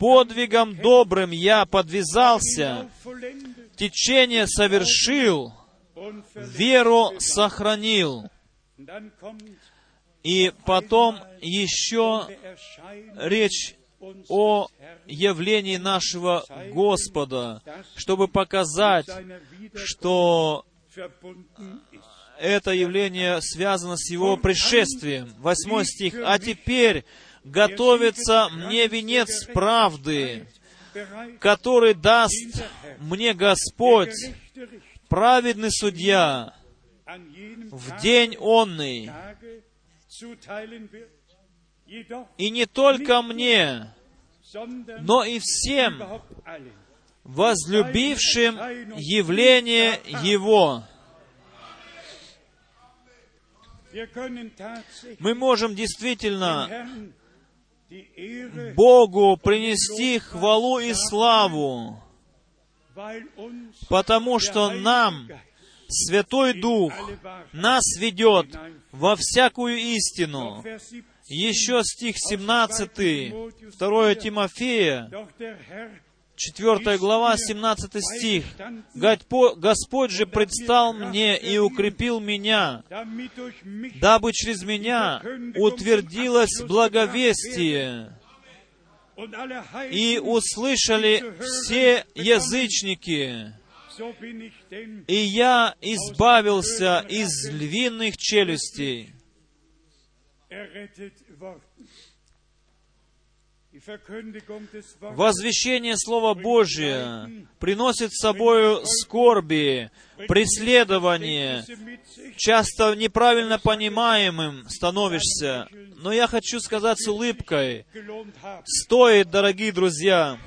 «Подвигом добрым я подвязался, течение совершил, веру сохранил». И потом еще речь о явлении нашего Господа, чтобы показать, что это явление связано с его пришествием. Восьмой стих. «А теперь готовится мне венец правды, который даст мне Господь, праведный судья, в день онный. И не только мне, но и всем, возлюбившим явление Его. Мы можем действительно Богу принести хвалу и славу, потому что нам Святой Дух нас ведет во всякую истину. Vers 17. Еще стих 17, 2 Тимофея, 4 глава, 17 стих. «Гадьпо- Господь же предстал мне и укрепил меня, дабы через меня утвердилось благовестие, и услышали все язычники, и я избавился из львиных челюстей». Возвещение Слова Божия приносит с собою скорби, преследование, часто неправильно понимаемым становишься. Но я хочу сказать с улыбкой, стоит, дорогие друзья,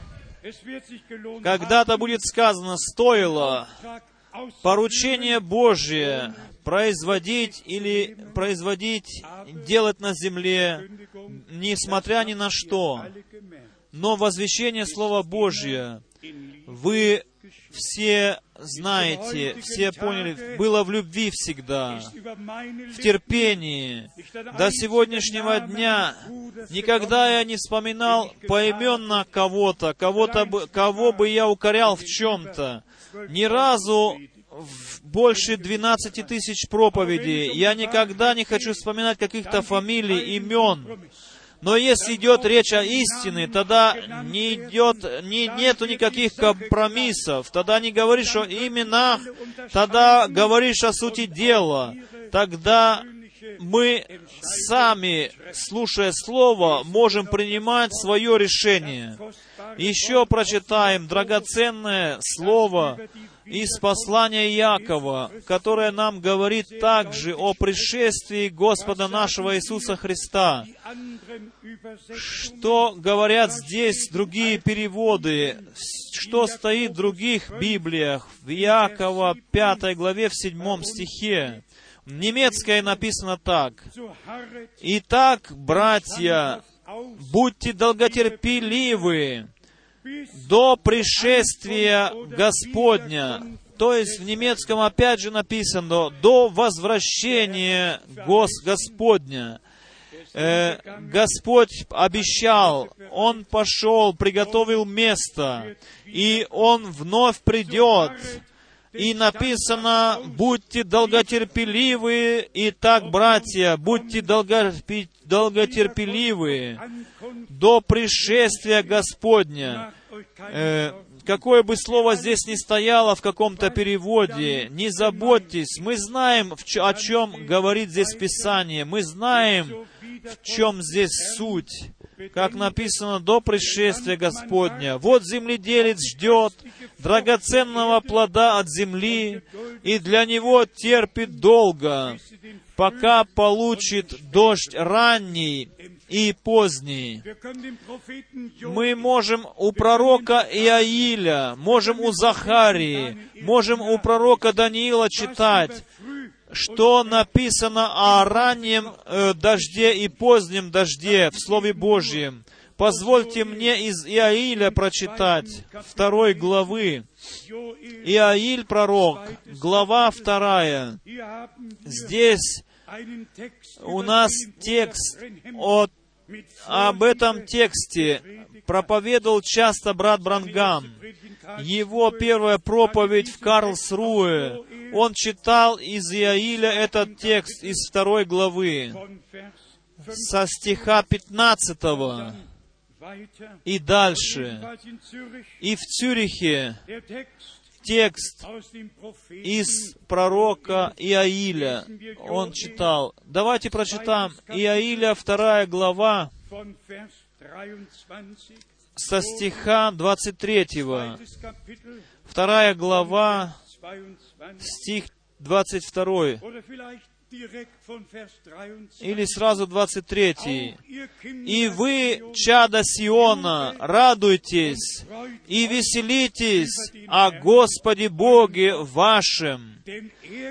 когда-то будет сказано, стоило поручение Божие производить или производить, делать на земле, несмотря ни на что. Но возвещение Слова Liebe вы все знаете, все поняли, было в любви всегда, в терпении. До сегодняшнего дня никогда я не вспоминал поименно кого-то, кого-то кого бы я укорял в чем-то. Ни разу в больше 12 тысяч проповедей. Я никогда не хочу вспоминать каких-то фамилий, имен. Но если идет речь о истине, тогда не идет, не, нету никаких компромиссов. Тогда не говоришь о именах, тогда говоришь о сути дела. Тогда мы сами, слушая Слово, можем принимать свое решение. Еще прочитаем драгоценное Слово из послания Якова, которое нам говорит также о пришествии Господа нашего Иисуса Христа. Что говорят здесь другие переводы? Что стоит в других Библиях? В Якова 5 главе в 7 стихе. В немецкой написано так. Итак, братья, будьте долготерпеливы до пришествия Господня. То есть в немецком опять же написано до возвращения Гос Господня. Э, Господь обещал, Он пошел, приготовил место, и Он вновь придет. И написано, будьте долготерпеливы, и так, братья, будьте долготерпеливы до пришествия Господня. Э, какое бы слово здесь ни стояло в каком-то переводе, не заботьтесь. Мы знаем, о чем говорит здесь Писание. Мы знаем, в чем здесь суть. Как написано, до пришествия Господня. Вот земледелец ждет драгоценного плода от земли, и для него терпит долго, пока получит дождь ранний и поздний. Мы можем у пророка Иаиля, можем у Захарии, можем у пророка Даниила читать, что написано о раннем э, дожде и позднем дожде в Слове Божьем. Позвольте мне из Иаиля прочитать второй главы. Иаиль пророк, глава вторая. Здесь у нас текст Brenhem о mit об этом тексте проповедовал часто брат predigt Его первая проповедь в Карлсруэ. Он читал из Иаиля этот текст из второй главы, von Vers 5 со стиха 15 weiter. и дальше. И в Цюрихе текст из пророка Иаиля. Он читал. Давайте прочитаем. Иаиля, вторая глава, von Vers 23. со стиха 23. Zweites Kapitel, Вторая глава, 22. Стих 22. Oder vielleicht или сразу 23. «И вы, чада Сиона, радуйтесь и веселитесь о Господе Боге вашем,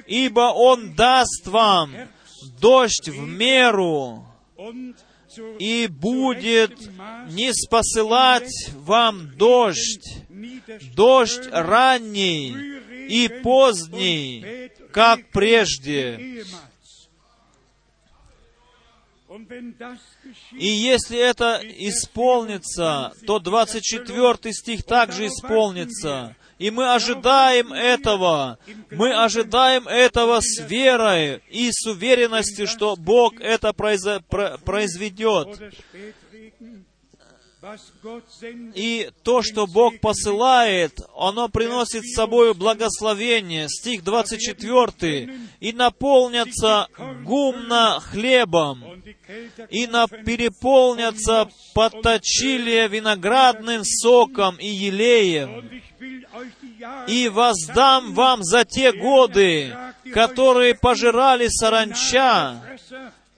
ибо Он даст вам дождь в меру, и будет не спосылать вам дождь, дождь ранний и поздний, как прежде. И если это исполнится, то 24 стих также исполнится. И мы ожидаем этого. Мы ожидаем этого с верой и с уверенностью, что Бог это произведет. И то, что Бог посылает, оно приносит с собой благословение. Стих 24. «И наполнятся гумно хлебом, и переполнятся подточилия виноградным соком и елеем, и воздам вам за те годы, которые пожирали саранча,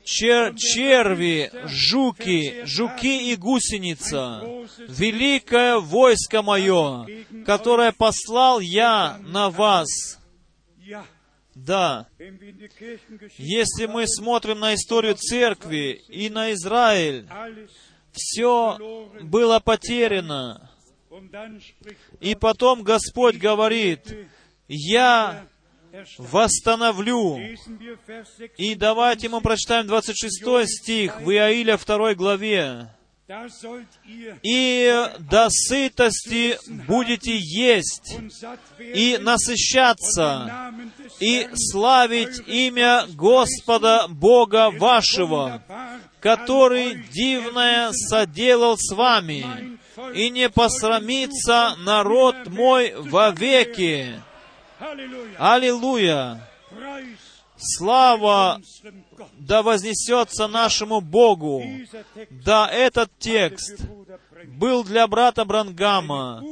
чер черви, жуки, жуки и гусеница, великое войско мое, которое послал я на вас. Да, если мы смотрим на историю церкви и на Израиль, все было потеряно. И потом Господь говорит, «Я восстановлю». И давайте мы прочитаем 26 стих в Иаиля 2 главе. «И до сытости будете есть, и насыщаться, и славить имя Господа Бога вашего, который дивное соделал с вами, и не посрамится народ мой вовеки. Аллилуйя! Слава да вознесется нашему Богу. Да, этот текст был для брата Брангама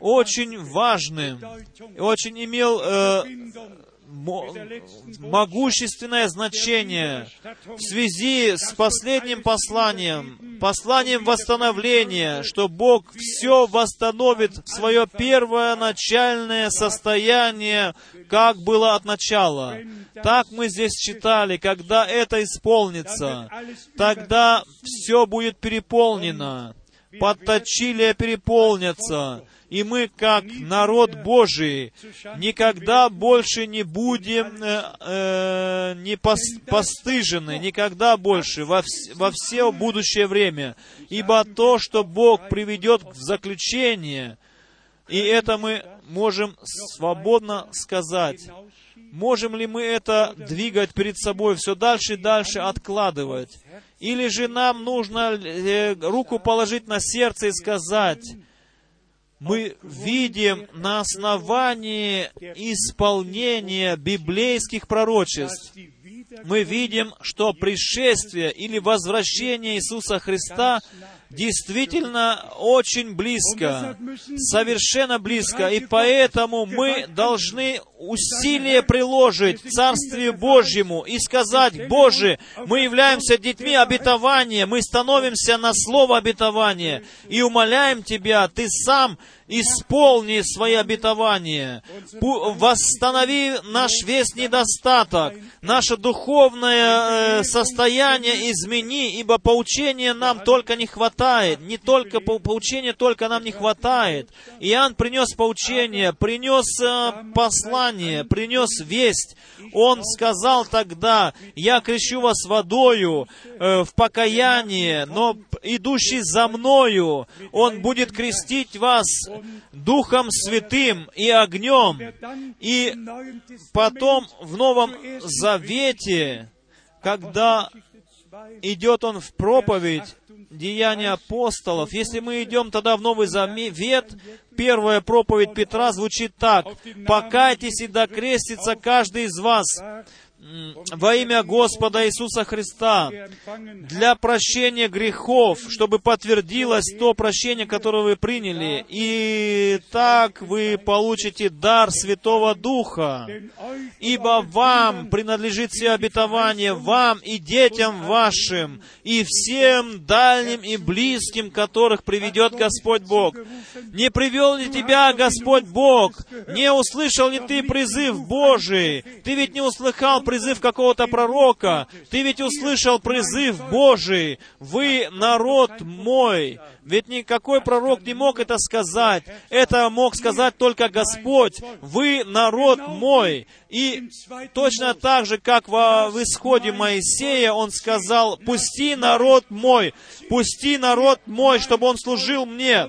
очень важным, очень имел э, могущественное значение в связи с последним посланием, посланием восстановления, что Бог все восстановит в свое первое начальное состояние, как было от начала. Так мы здесь читали, когда это исполнится, тогда все будет переполнено, подточилия переполнятся, и мы, как народ Божий, никогда больше не будем э, э, не пос, постыжены, никогда больше во, вс, во все будущее время. Ибо то, что Бог приведет в заключение, и это мы можем свободно сказать, можем ли мы это двигать перед собой, все дальше и дальше откладывать? Или же нам нужно э, руку положить на сердце и сказать, мы видим на основании исполнения библейских пророчеств, мы видим, что пришествие или возвращение Иисуса Христа действительно очень близко, совершенно близко, и поэтому мы должны усилие приложить Царствию Божьему и сказать, Боже, мы являемся детьми обетования, мы становимся на слово обетования и умоляем Тебя, Ты сам исполни свои обетования, восстанови наш весь недостаток, наше духовное э, состояние измени, ибо поучения нам только не хватает, не только поучения только нам не хватает. Иоанн принес поучение, принес э, послание, принес весть. Он сказал тогда, я крещу вас водою э, в покаяние, но идущий за мною, он будет крестить вас Духом Святым и огнем. И потом в Новом Завете, когда идет он в проповедь, Деяния апостолов. Если мы идем тогда в Новый Завет, первая проповедь Петра звучит так. «Покайтесь и докрестится каждый из вас во имя Господа Иисуса Христа для прощения грехов, чтобы подтвердилось то прощение, которое вы приняли. И так вы получите дар Святого Духа. Ибо вам принадлежит все обетование, вам и детям вашим, и всем дальним и близким, которых приведет Господь Бог. Не привел ли тебя Господь Бог? Не услышал ли ты призыв Божий? Ты ведь не услыхал призыв какого-то пророка. Ты ведь услышал призыв Божий. Вы народ мой. Ведь никакой пророк не мог это сказать. Это мог сказать только Господь. Вы народ мой. И точно так же, как в, в исходе Моисея, он сказал, пусти народ мой, пусти народ мой, чтобы он служил мне.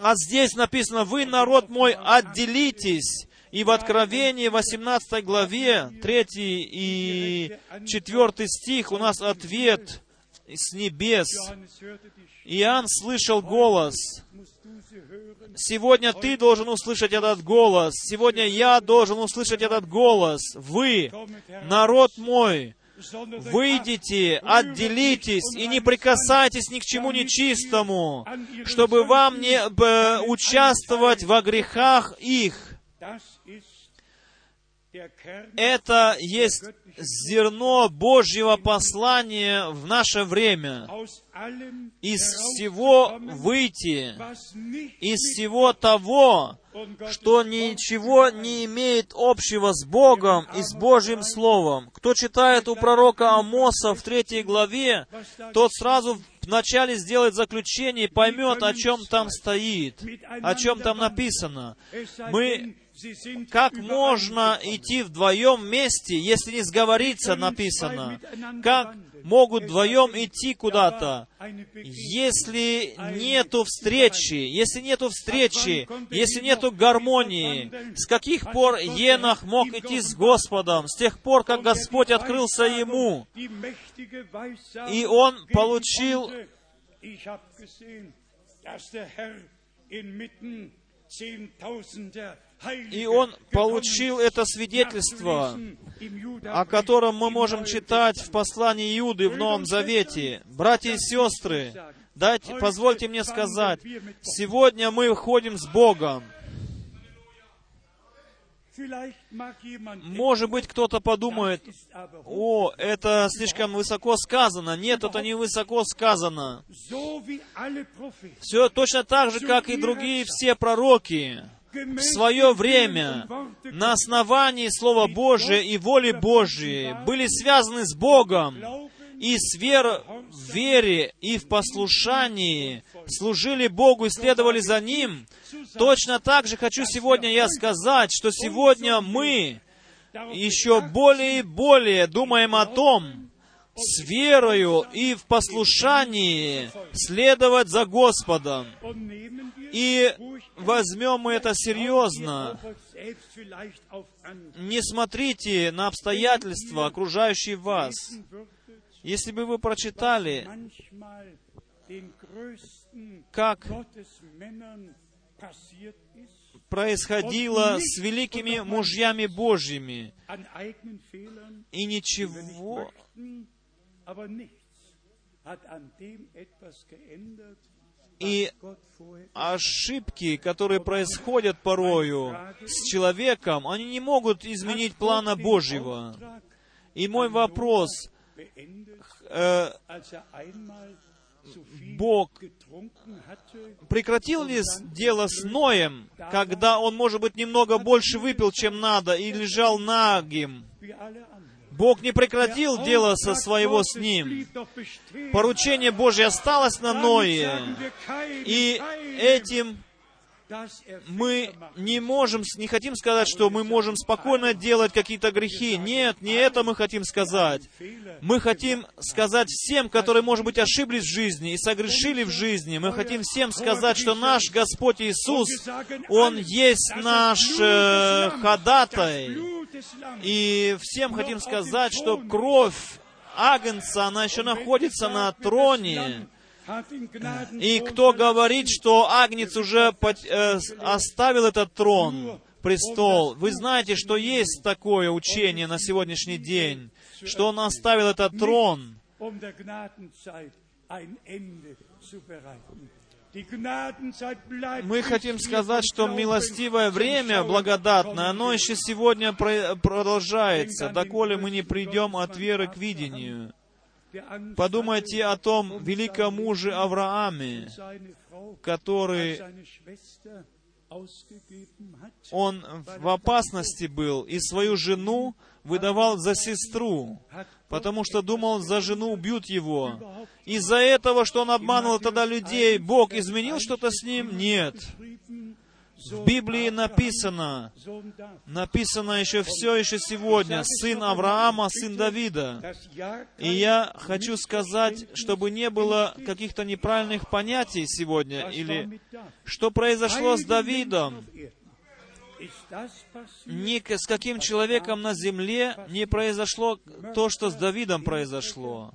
А здесь написано, вы народ мой, отделитесь. И в Откровении 18 главе 3 и 4 стих у нас ответ с небес. Иоанн слышал голос. Сегодня ты должен услышать этот голос. Сегодня я должен услышать этот голос. Вы, народ мой, выйдите, отделитесь и не прикасайтесь ни к чему нечистому, чтобы вам не э, участвовать во грехах их. Это есть зерно Божьего послания в наше время. Из всего выйти, из всего того, что ничего не имеет общего с Богом и с Божьим Словом. Кто читает у пророка Амоса в третьей главе, тот сразу вначале сделает заключение и поймет, о чем там стоит, о чем там написано. Мы как можно идти вдвоем вместе, если не сговориться, написано? Как могут вдвоем идти куда-то, если нету встречи, если нету встречи, если нету гармонии? С каких пор Енах мог идти с Господом? С тех пор, как Господь открылся ему. И он получил и он получил это свидетельство, о котором мы можем читать в послании Иуды в Новом Завете. Братья и сестры, дайте, позвольте мне сказать, сегодня мы ходим с Богом. Может быть, кто-то подумает, о, это слишком высоко сказано. Нет, это не высоко сказано. Все точно так же, как и другие все пророки в свое время на основании Слова Божия и воли Божией были связаны с Богом и с вер, в вере и в послушании служили Богу и следовали за Ним, точно так же хочу сегодня я сказать, что сегодня мы еще более и более думаем о том, с верою и в послушании следовать за Господом. И возьмем мы это серьезно. Не смотрите на обстоятельства, окружающие вас. Если бы вы прочитали, как происходило с великими мужьями Божьими, и ничего и ошибки, которые происходят порою с человеком, они не могут изменить плана Божьего. И мой вопрос, э, Бог прекратил ли дело с Ноем, когда он, может быть, немного больше выпил, чем надо, и лежал нагим? Бог не прекратил дело со своего с ним. Поручение Божье осталось на Ное. И этим мы не можем, не хотим сказать, что мы можем спокойно делать какие-то грехи. Нет, не это мы хотим сказать. Мы хотим сказать всем, которые, может быть, ошиблись в жизни и согрешили в жизни, мы хотим всем сказать, что наш Господь Иисус, Он есть наш э, ходатай. И всем хотим сказать, что кровь Агнца, она еще находится на троне. И кто говорит, что Агнец уже э, оставил этот трон, престол. Вы знаете, что есть такое учение на сегодняшний день, что Он оставил этот трон, Мы хотим сказать, что милостивое время, благодатное, оно еще сегодня продолжается, доколе мы не придем от веры к видению. Подумайте о том великом муже Аврааме, который он в опасности был, и свою жену выдавал за сестру, потому что думал, за жену убьют его. Из-за этого, что он обманывал тогда людей, Бог изменил что-то с ним? Нет. В Библии написано, написано еще все еще сегодня, сын Авраама, сын Давида. И я хочу сказать, чтобы не было каких-то неправильных понятий сегодня, или что произошло с Давидом, ни с каким человеком на земле не произошло то, что с Давидом произошло.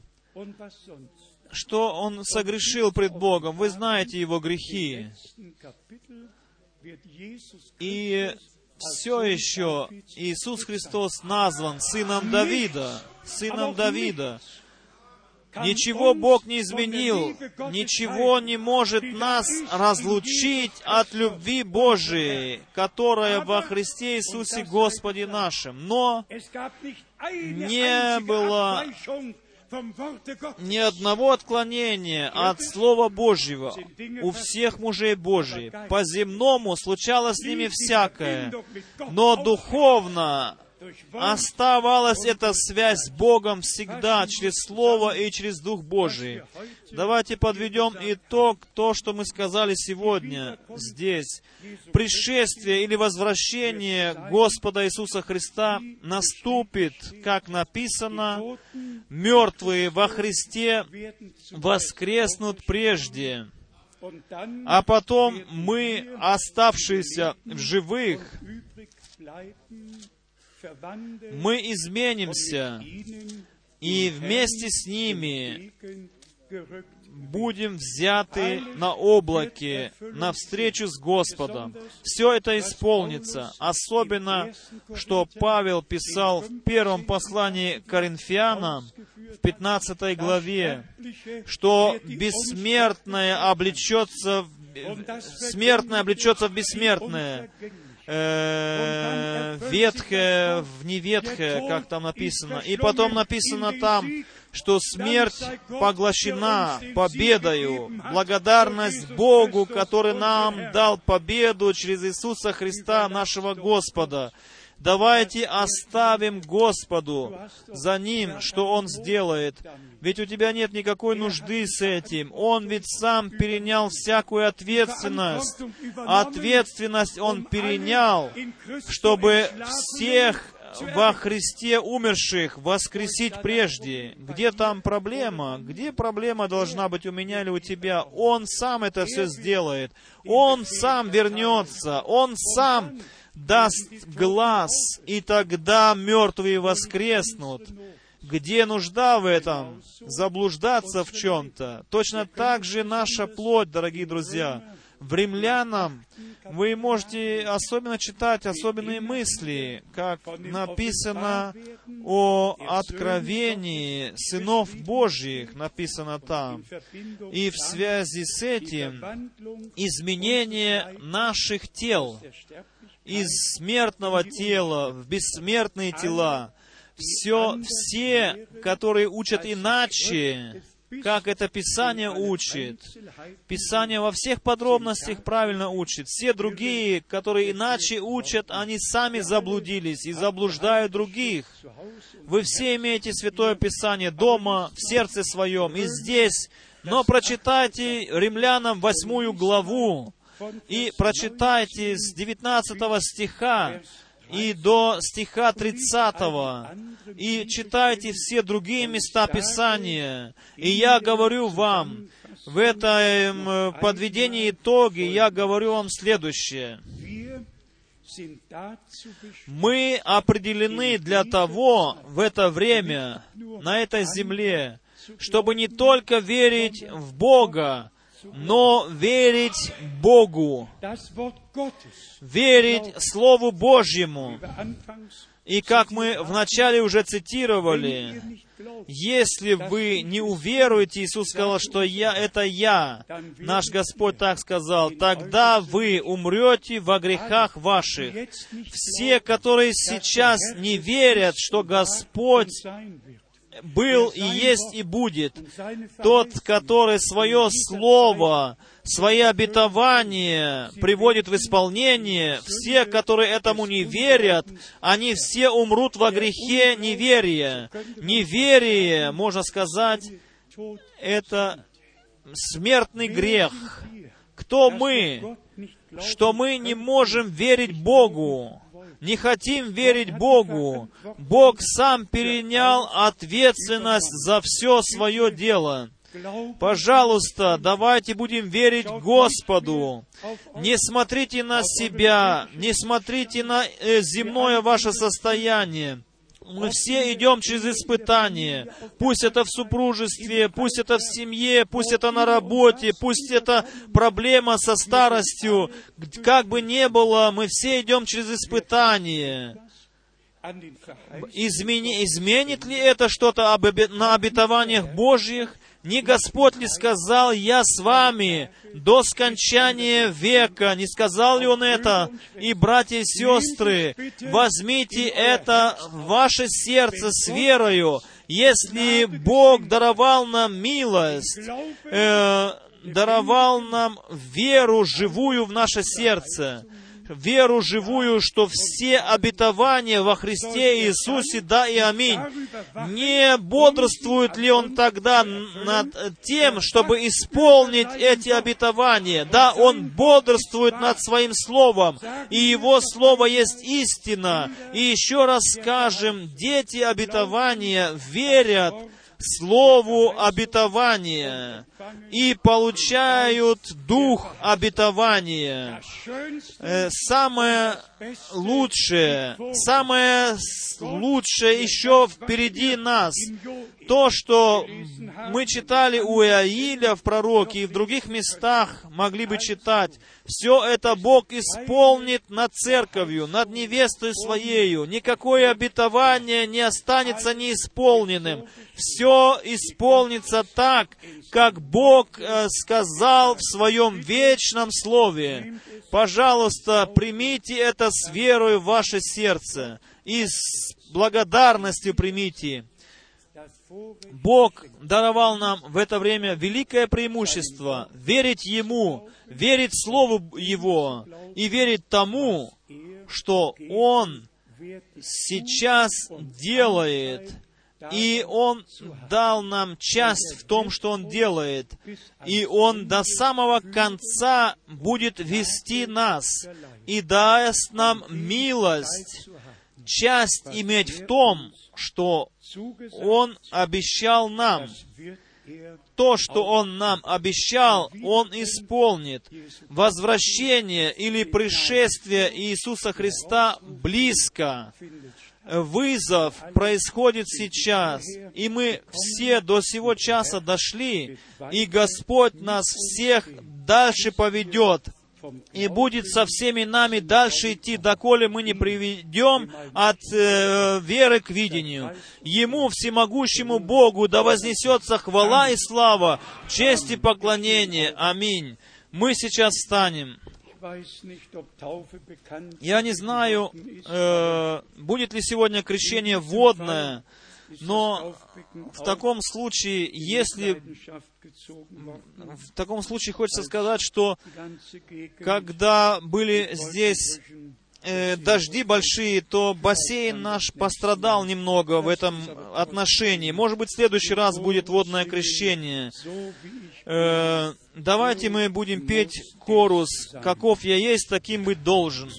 Что он согрешил пред Богом. Вы знаете его грехи. И все еще Иисус Христос назван сыном Давида, сыном Давида. Ничего Бог не изменил, ничего не может нас разлучить от любви Божией, которая во Христе Иисусе Господе нашем. Но не было ни одного отклонения от Слова Божьего у всех мужей Божьих. По земному случалось с ними всякое, но духовно оставалась эта связь с Богом всегда, через Слово и через Дух Божий. Давайте подведем итог то, что мы сказали сегодня здесь. Пришествие или возвращение Господа Иисуса Христа наступит, как написано, мертвые во Христе воскреснут прежде. А потом мы, оставшиеся в живых, мы изменимся и вместе с ними будем взяты на облаке навстречу с Господом. Все это исполнится. Особенно, что Павел писал в первом послании Коринфянам, в 15 главе, что бессмертное облечется в смертное облечется в бессмертное, э, ветхое в неветхое, как там написано. И потом написано там, что смерть поглощена победою. Благодарность Богу, который нам дал победу через Иисуса Христа, нашего Господа. Давайте оставим Господу за Ним, что Он сделает. Ведь у тебя нет никакой нужды с этим. Он ведь сам перенял всякую ответственность. Ответственность Он перенял, чтобы всех во Христе умерших воскресить прежде. Где там проблема? Где проблема должна быть у меня или у тебя? Он сам это все сделает. Он сам вернется. Он сам даст глаз, и тогда мертвые воскреснут. Где нужда в этом? Заблуждаться в чем-то. Точно так же наша плоть, дорогие друзья. В римлянам вы можете особенно читать особенные мысли, как написано о откровении сынов Божьих, написано там. И в связи с этим изменение наших тел из смертного тела в бессмертные тела. Все, все, которые учат иначе, как это Писание учит. Писание во всех подробностях правильно учит. Все другие, которые иначе учат, они сами заблудились и заблуждают других. Вы все имеете Святое Писание дома, в сердце своем и здесь. Но прочитайте римлянам восьмую главу и прочитайте с 19 стиха и до стиха 30, и читайте все другие места Писания. И я говорю вам, в этом подведении итоги я говорю вам следующее. Мы определены для того в это время, на этой земле, чтобы не только верить в Бога, но верить Богу, верить Слову Божьему. И как мы вначале уже цитировали, если вы не уверуете, Иисус сказал, что я — это я, наш Господь так сказал, тогда вы умрете во грехах ваших. Все, которые сейчас не верят, что Господь. Был и есть и будет, тот, который свое слово, свои обетования приводит в исполнение, все, которые этому не верят, они все умрут во грехе неверия. Неверие, можно сказать, это смертный грех. Кто мы, что мы не можем верить Богу, не хотим верить Богу. Бог сам перенял ответственность за все свое дело. Пожалуйста, давайте будем верить Господу. Не смотрите на себя, не смотрите на э, земное ваше состояние. Мы все идем через испытания. Пусть это в супружестве, пусть это в семье, пусть это на работе, пусть это проблема со старостью. Как бы ни было, мы все идем через Verheißungen Измени- изменит ли это что-то об на обетованиях Божьих? Не Господь ли сказал, «Я с вами до скончания века»? Не сказал ли Он это? И, братья и сестры, возьмите это в ваше сердце с верою. Если Бог даровал нам милость, э, даровал нам веру живую в наше сердце, веру живую, что все обетования во Христе Иисусе, да и аминь. Не бодрствует ли он тогда над тем, чтобы исполнить эти обетования? Да, он бодрствует над своим словом, и его слово есть истина. И еще раз скажем, дети обетования верят Слову обетования и получают дух обетования. Э, Самое лучшее, самое лучшее еще впереди нас. То, что мы читали у Иаиля в пророке и в других местах могли бы читать, все это Бог исполнит над церковью, над невестой своею. Никакое обетование не останется неисполненным. Все исполнится так, как Бог э, сказал в своем вечном слове. Пожалуйста, примите это с верой в ваше сердце и с благодарностью примите. Бог даровал нам в это время великое преимущество верить Ему, верить Слову Его и верить тому, что Он сейчас делает, и Он дал нам часть в том, что Он делает, и Он до самого конца будет вести нас и даст нам милость, часть иметь в том, что Он обещал нам. То, что Он нам обещал, Он исполнит. Возвращение или пришествие Иисуса Христа близко. Вызов происходит сейчас, и мы все до сего часа дошли, и Господь нас всех дальше поведет и будет со всеми нами дальше идти, доколе мы не приведем от э, веры к видению. Ему, всемогущему Богу, да вознесется хвала и слава, честь и поклонение. Аминь. Мы сейчас встанем. Я не знаю, э, будет ли сегодня крещение водное, но в таком случае, если в таком случае хочется сказать, что когда были здесь э, дожди большие, то бассейн наш пострадал немного в этом отношении. Может быть, в следующий раз будет водное крещение. Э, давайте мы будем петь корус «Каков я есть, таким быть должен».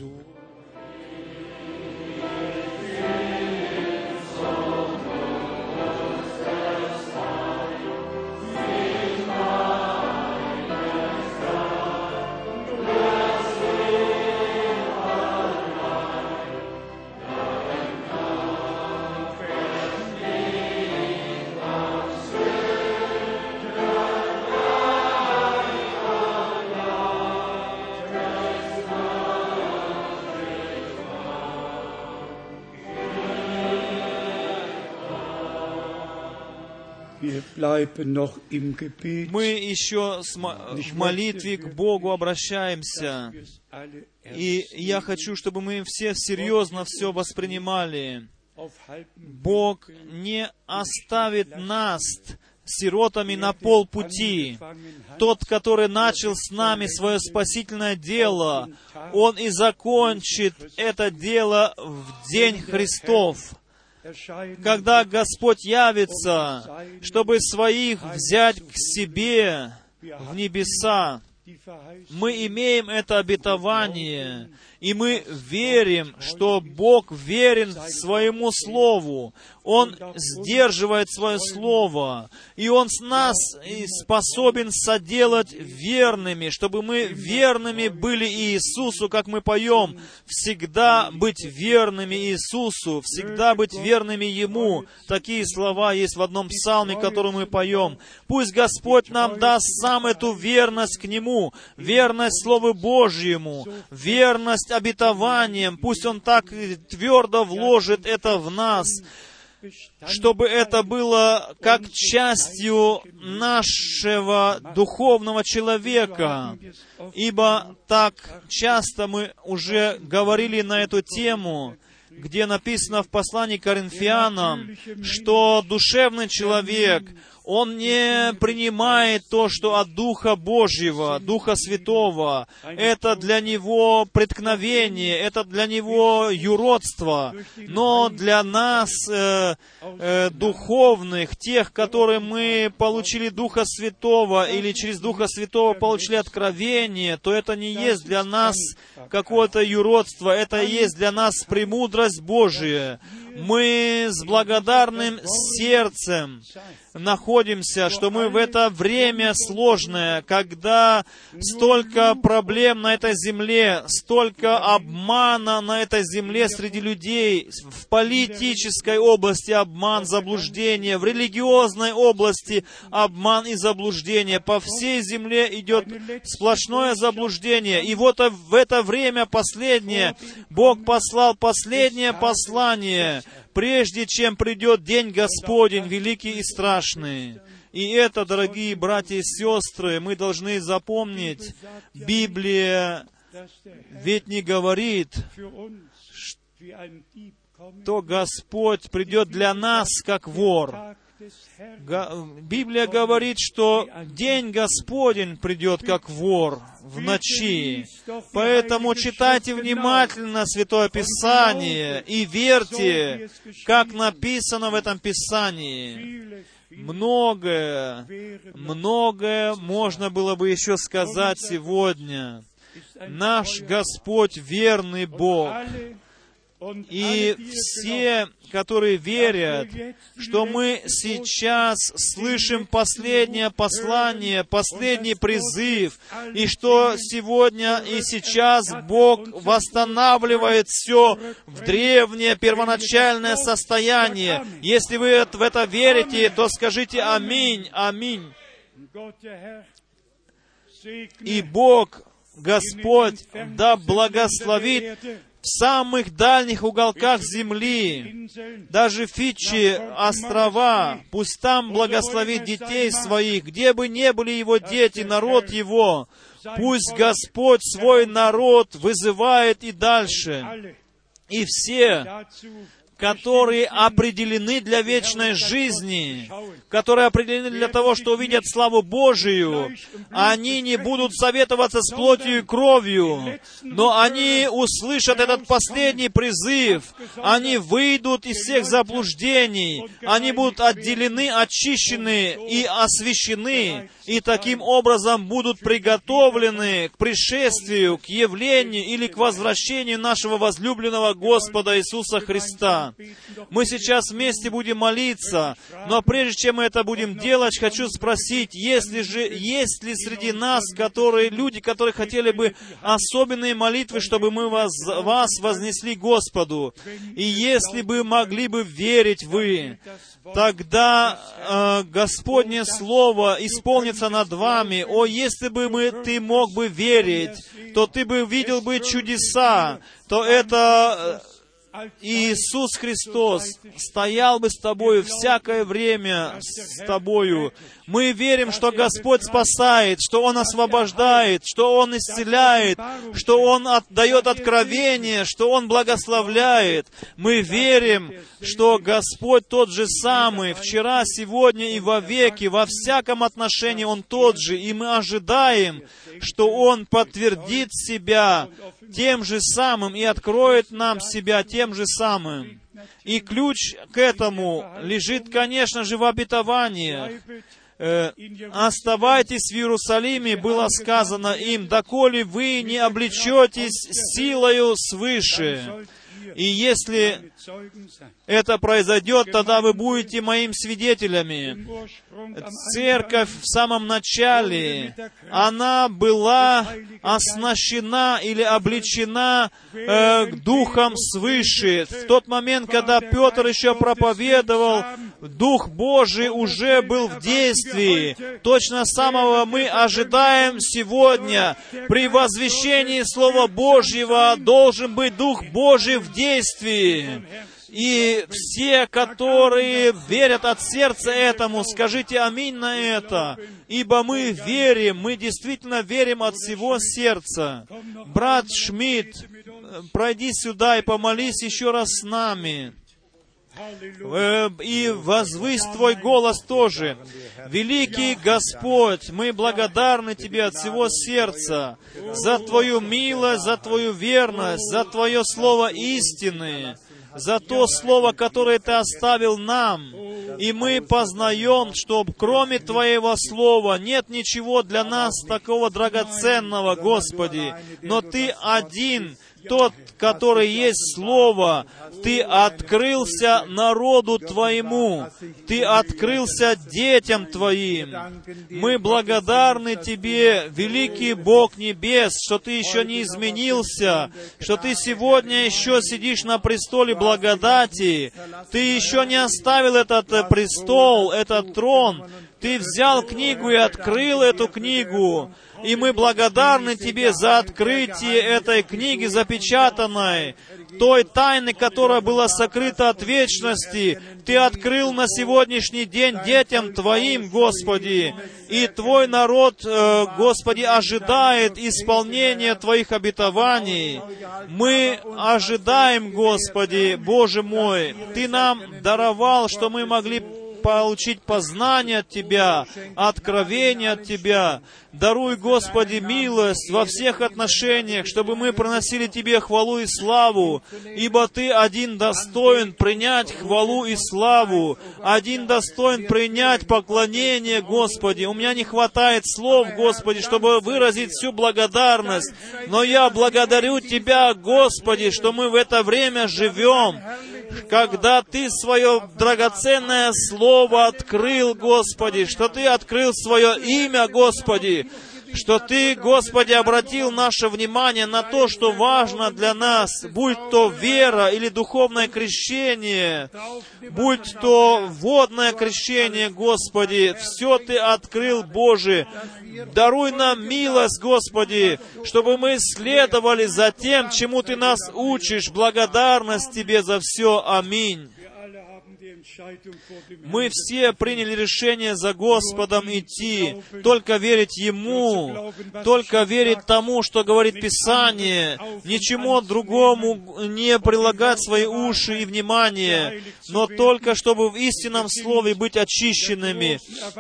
Мы еще в молитве к Богу обращаемся. И я хочу, чтобы мы все серьезно все воспринимали. Бог не оставит нас сиротами на полпути. Тот, который начал с нами свое спасительное дело, Он и закончит это дело в день Христов. Когда Господь явится, чтобы своих взять к себе в небеса, мы имеем это обетование, и мы верим, что Бог верен своему Слову. Он сдерживает свое Слово, и Он с нас способен соделать верными, чтобы мы верными были Иисусу, как мы поем, всегда быть верными Иисусу, всегда быть верными Ему. Такие слова есть в одном псалме, который мы поем. Пусть Господь нам даст сам эту верность к Нему, верность Слову Божьему, верность обетованиям. Пусть Он так твердо вложит это в нас, чтобы это было как частью нашего духовного человека. Ибо так часто мы уже говорили на эту тему, где написано в послании Коринфянам, что душевный человек, он не принимает то, что от Духа Божьего, Духа Святого. Это для него преткновение, это для него юродство. Но для нас, э, э, духовных, тех, которые мы получили Духа Святого или через Духа Святого получили откровение, то это не есть для нас какое-то юродство, это есть для нас премудрость Божия. Мы с благодарным сердцем находимся, что мы в это время сложное, когда столько проблем на этой земле, столько обмана на этой земле среди людей, в политической области обман, заблуждение, в религиозной области обман и заблуждение. По всей земле идет сплошное заблуждение. И вот в это время последнее Бог послал последнее послание, прежде чем придет день Господень, великий и страшный. И это, дорогие братья и сестры, мы должны запомнить, Библия ведь не говорит, что Господь придет для нас как вор. Библия говорит, что день Господень придет как вор в ночи. Поэтому читайте внимательно Святое Писание и верьте, как написано в этом Писании. Многое, многое можно было бы еще сказать сегодня. Наш Господь верный Бог. И все, которые верят, что мы сейчас слышим последнее послание, последний призыв, и что сегодня и сейчас Бог восстанавливает все в древнее первоначальное состояние. Если вы в это верите, то скажите аминь, аминь. И Бог, Господь, да благословит в самых дальних уголках земли, даже Фиджи, острова, пусть там благословит детей своих, где бы не были его дети, народ его, пусть Господь свой народ вызывает и дальше. И все, которые определены для вечной жизни, которые определены для того, что увидят славу Божию, они не будут советоваться с плотью и кровью, но они услышат этот последний призыв, они выйдут из всех заблуждений, они будут отделены, очищены и освящены, и таким образом будут приготовлены к пришествию, к явлению или к возвращению нашего возлюбленного Господа Иисуса Христа. Мы сейчас вместе будем молиться, но прежде чем мы это будем делать, хочу спросить, есть ли же, есть ли среди нас, которые, люди, которые хотели бы особенные молитвы, чтобы мы вас, вас вознесли Господу, и если бы могли бы верить вы, тогда э, Господнее Слово исполнится над вами. О, если бы мы, ты мог бы верить, то ты бы видел бы чудеса, то это Иисус Христос стоял бы с тобою всякое время с тобою. Мы верим, что Господь спасает, что Он освобождает, что Он исцеляет, что Он дает откровение, что Он благословляет. Мы верим, что Господь тот же самый, вчера, сегодня и во веки, во всяком отношении Он тот же, и мы ожидаем, что Он подтвердит себя тем же самым и откроет нам себя тем же самым. И ключ к этому лежит, конечно же, в обетовании. Э, «Оставайтесь в Иерусалиме», было сказано им, «доколе вы не облечетесь силою свыше». И если это произойдет, тогда вы будете моим свидетелями. Церковь в самом начале, она была оснащена или обличена э, Духом свыше. В тот момент, когда Петр еще проповедовал, Дух Божий уже был в действии. Точно самого мы ожидаем сегодня. При возвещении Слова Божьего должен быть Дух Божий в действии. И все, которые верят от сердца этому, скажите аминь на это, ибо мы верим, мы действительно верим от всего сердца. Брат Шмидт, пройди сюда и помолись еще раз с нами. Э, и возвысь Твой голос тоже. Великий Господь, мы благодарны Тебе от всего сердца за Твою милость, за Твою верность, за Твое слово истины за то Слово, которое Ты оставил нам. И мы познаем, что кроме Твоего Слова нет ничего для нас такого драгоценного, Господи. Но Ты один, тот, который есть Слово, Ты открылся народу Твоему, Ты открылся детям Твоим. Мы благодарны Тебе, великий Бог Небес, что Ты еще не изменился, что Ты сегодня еще сидишь на престоле благодати, Ты еще не оставил этот престол, этот трон, Ты взял книгу и открыл эту книгу, и мы благодарны Тебе за открытие этой книги запечатанной, той тайны, которая была сокрыта от вечности. Ты открыл на сегодняшний день детям Твоим, Господи. И Твой народ, э, Господи, ожидает исполнения Твоих обетований. Мы ожидаем, Господи, Боже мой, Ты нам даровал, что мы могли получить познание от Тебя, откровение от Тебя. Даруй, Господи, милость во всех отношениях, чтобы мы приносили Тебе хвалу и славу, ибо Ты один достоин принять хвалу и славу, один достоин принять поклонение, Господи. У меня не хватает слов, Господи, чтобы выразить всю благодарность, но я благодарю Тебя, Господи, что мы в это время живем, когда Ты свое драгоценное Слово открыл, Господи, что Ты открыл свое имя, Господи, что Ты, Господи, обратил наше внимание на то, что важно для нас, будь то вера или духовное крещение, будь то водное крещение, Господи, все Ты открыл, Боже. Даруй нам милость, Господи, чтобы мы следовали за тем, чему Ты нас учишь. Благодарность Тебе за все. Аминь. Мы все приняли решение за Господом идти, только верить Ему, только верить тому, что говорит Писание, ничему другому не прилагать свои уши и внимание, но только чтобы в истинном Слове быть очищенными.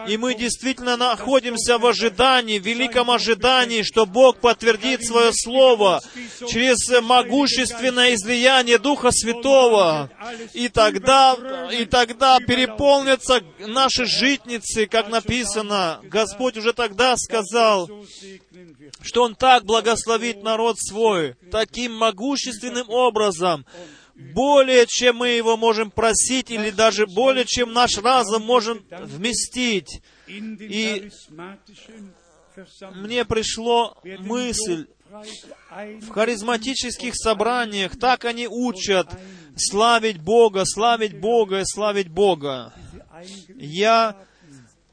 И мы действительно находимся в ожидании, в великом ожидании, что Бог подтвердит свое Слово через могущественное излияние Духа Святого. И тогда, и тогда переполнятся наши житницы, как написано. Господь уже тогда сказал, что Он так благословит народ свой, таким могущественным образом, более чем мы его можем просить, или даже более чем наш разум можем вместить. И мне пришло мысль, в харизматических собраниях так они учат славить Бога, славить Бога и славить Бога. Я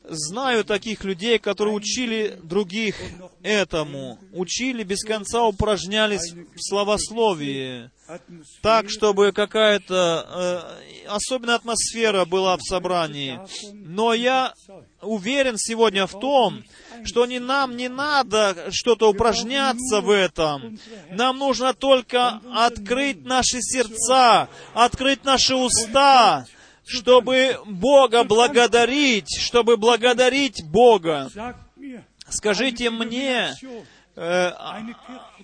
знаю таких людей, которые учили других этому, учили, без конца упражнялись в словословии, так, чтобы какая-то э, особенная атмосфера была в собрании. Но я уверен сегодня в том, что не нам не надо что-то упражняться в этом. Нам нужно только открыть наши сердца, открыть наши уста, чтобы Бога благодарить, чтобы благодарить Бога. Скажите мне, э,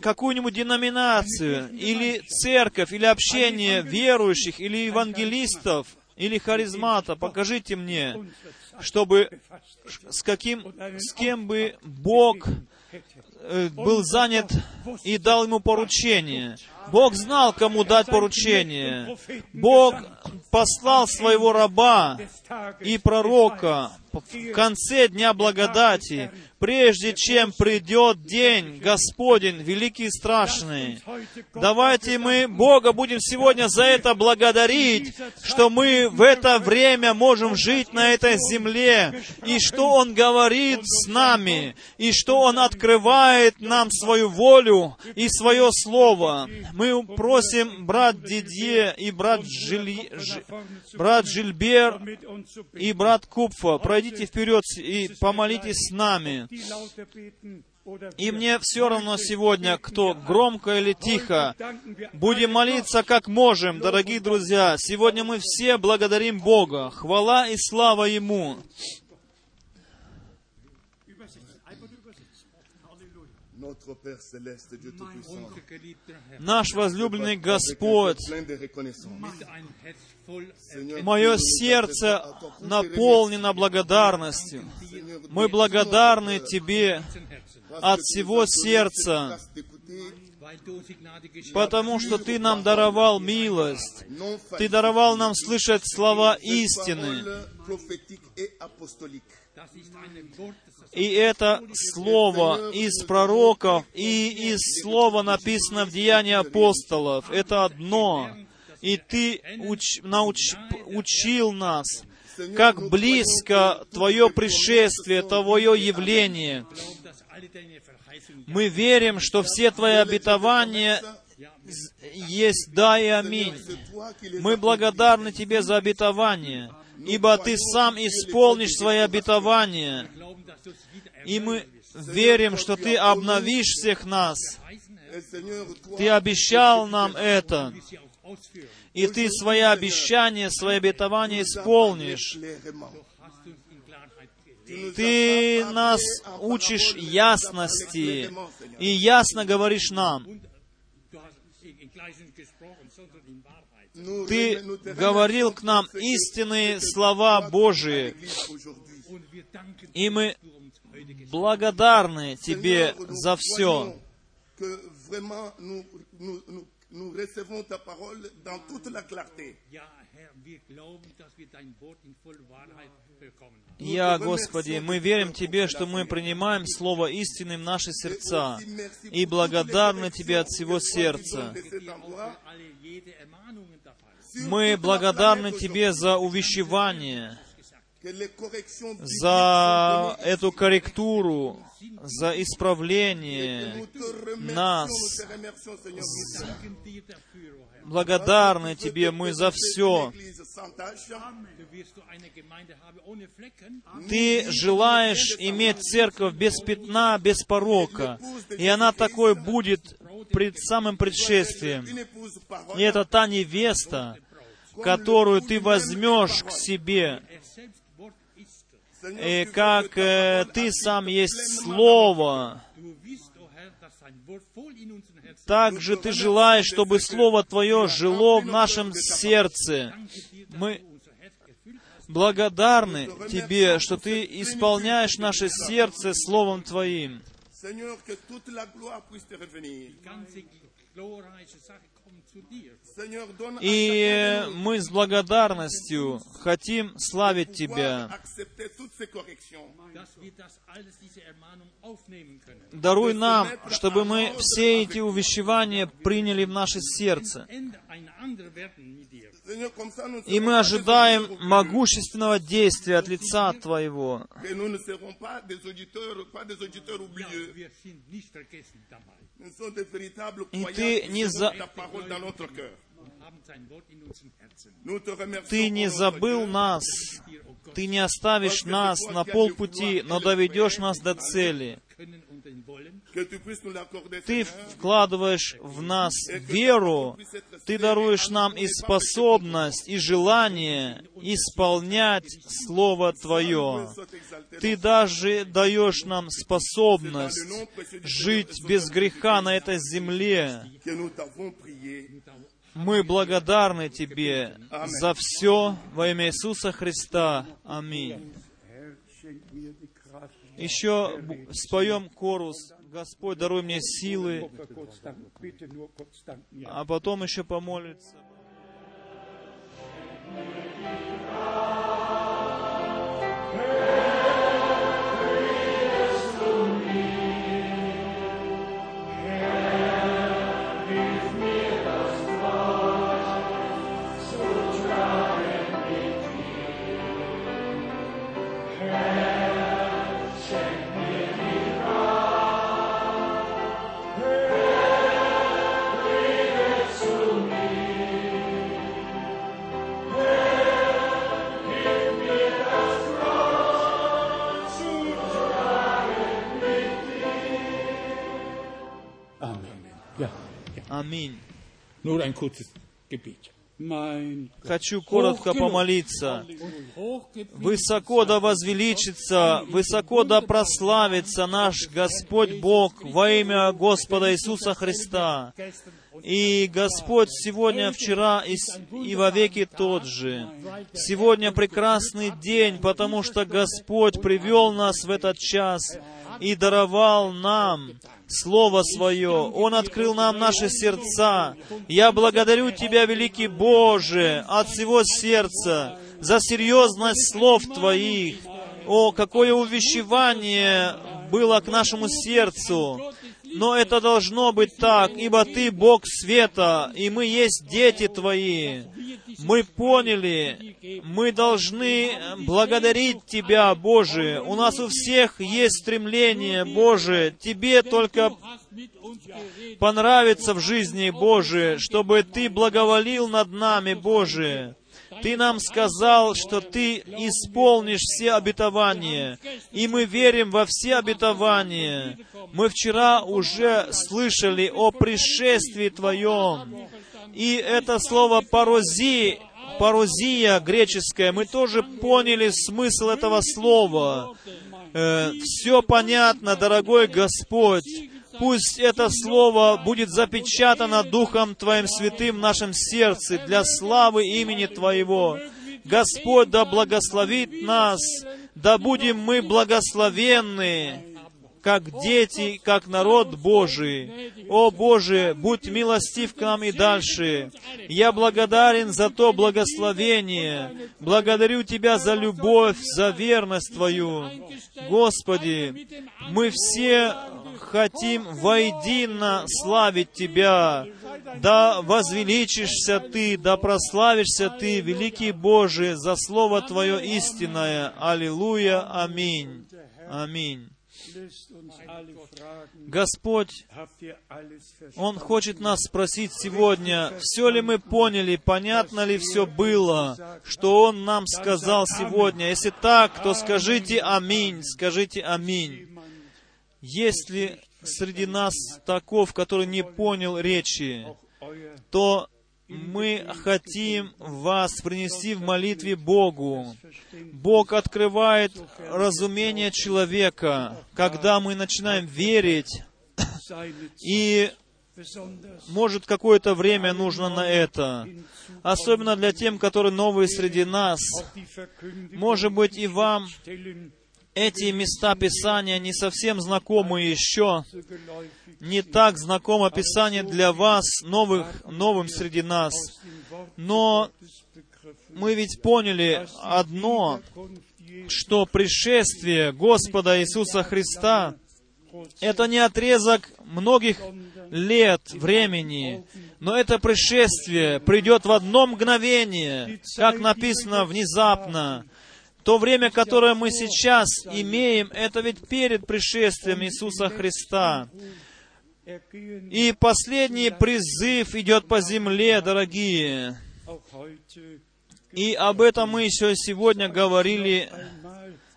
какую-нибудь деноминацию, или церковь, или общение верующих, или евангелистов, или харизмата, покажите мне, чтобы с каким, с кем бы Бог э, был занят и дал ему поручение. Бог знал, кому дать поручение. Бог послал своего раба и пророка в конце Дня Благодати, прежде чем придет день Господень, великий и страшный. Давайте мы Бога будем сегодня за это благодарить, что мы в это время можем жить на этой земле, и что Он говорит с нами, и что Он открывает нам свою волю и свое Слово. Мы просим брат Дидье и брат, Жили, Ж, брат Жильбер и брат Купфа, пройдите вперед и помолитесь с нами. И мне все равно сегодня, кто громко или тихо. Будем молиться, как можем, дорогие друзья. Сегодня мы все благодарим Бога. Хвала и слава Ему. Наш возлюбленный Господь, мое сердце наполнено благодарностью. Мы благодарны Тебе от всего сердца, потому что Ты нам даровал милость. Ты даровал нам слышать слова истины. И это слово из пророков и из слова написано в Деянии апостолов. Это одно. И Ты уч, науч, учил нас, как близко Твое пришествие, Твое явление. Мы верим, что все Твои обетования есть да и аминь. Мы благодарны Тебе за обетование, ибо Ты сам исполнишь свои обетования. И мы верим, что Ты обновишь всех нас. Ты обещал нам это. И Ты свои обещания, свои обетования исполнишь. Ты нас учишь ясности и ясно говоришь нам. Ты говорил к нам истинные слова Божии, и мы благодарны Тебе за все. Я, Господи, мы верим Тебе, что мы принимаем Слово истины в наши сердца и благодарны Тебе от всего сердца. Мы благодарны Тебе за увещевание, за эту корректуру, за исправление нас. Благодарны Тебе мы за все. Ты желаешь иметь церковь без пятна, без порока, и она такой будет пред самым предшествием. И это та невеста, которую ты возьмешь к себе, и как э, ты сам есть Слово, так же ты желаешь, чтобы Слово Твое жило в нашем сердце. Мы благодарны Тебе, что Ты исполняешь наше сердце Словом Твоим. И мы с благодарностью хотим славить Тебя. Даруй нам, чтобы мы все эти увещевания приняли в наше сердце. И мы ожидаем могущественного действия от лица Твоего. И ты не за- Ты не забыл нас, Ты не оставишь нас на полпути, но доведешь нас до цели. Ты вкладываешь в нас веру, Ты даруешь нам и способность, и желание исполнять Слово Твое. Ты даже даешь нам способность жить без греха на этой земле. Мы благодарны Тебе за все во имя Иисуса Христа. Аминь. Еще споем корус «Господь, даруй мне силы», а потом еще помолиться. Аминь. Mein Хочу коротко помолиться. Высоко да возвеличится, высоко да прославится наш Господь Бог во имя Господа Иисуса Христа. И Господь сегодня, вчера и, и во веки тот же. Сегодня прекрасный день, потому что Господь привел нас в этот час и даровал нам Слово Свое. Он открыл нам наши сердца. Я благодарю Тебя, великий Боже, от всего сердца за серьезность слов Твоих. О, какое увещевание было к нашему сердцу. Но это должно быть так, ибо Ты Бог света, и мы есть дети Твои. Мы поняли, мы должны благодарить Тебя, Боже. У нас у всех есть стремление, Боже. Тебе только понравится в жизни, Боже, чтобы Ты благоволил над нами, Боже. Ты нам сказал, что Ты исполнишь все обетования, и мы верим во все обетования. Мы вчера уже слышали о пришествии Твоем, и это слово «парози», «парозия» греческое, мы тоже поняли смысл этого слова. все понятно, дорогой Господь. Пусть это слово будет запечатано Духом Твоим Святым в нашем сердце для славы имени Твоего. Господь да благословит нас, да будем мы благословенны, как дети, как народ Божий. О Боже, будь милостив к нам и дальше. Я благодарен за то благословение. Благодарю Тебя за любовь, за верность Твою. Господи, мы все хотим воедино славить Тебя. Да возвеличишься Ты, да прославишься Ты, великий Боже, за Слово Твое истинное. Аллилуйя, аминь. Аминь. Господь, Он хочет нас спросить сегодня, все ли мы поняли, понятно ли все было, что Он нам сказал сегодня. Если так, то скажите аминь, скажите аминь. Есть ли среди нас таков, который не понял речи, то мы хотим вас принести в молитве Богу. Бог открывает разумение человека, когда мы начинаем верить, и может какое-то время нужно на это. Особенно для тем, которые новые среди нас. Может быть, и вам эти места Писания не совсем знакомы еще, не так знакомо Писание для вас, новых, новым среди нас. Но мы ведь поняли одно, что пришествие Господа Иисуса Христа — это не отрезок многих лет времени, Но это пришествие придет в одно мгновение, как написано, внезапно. То время, которое мы сейчас имеем, это ведь перед пришествием Иисуса Христа. И последний призыв идет по земле, дорогие. И об этом мы еще сегодня говорили.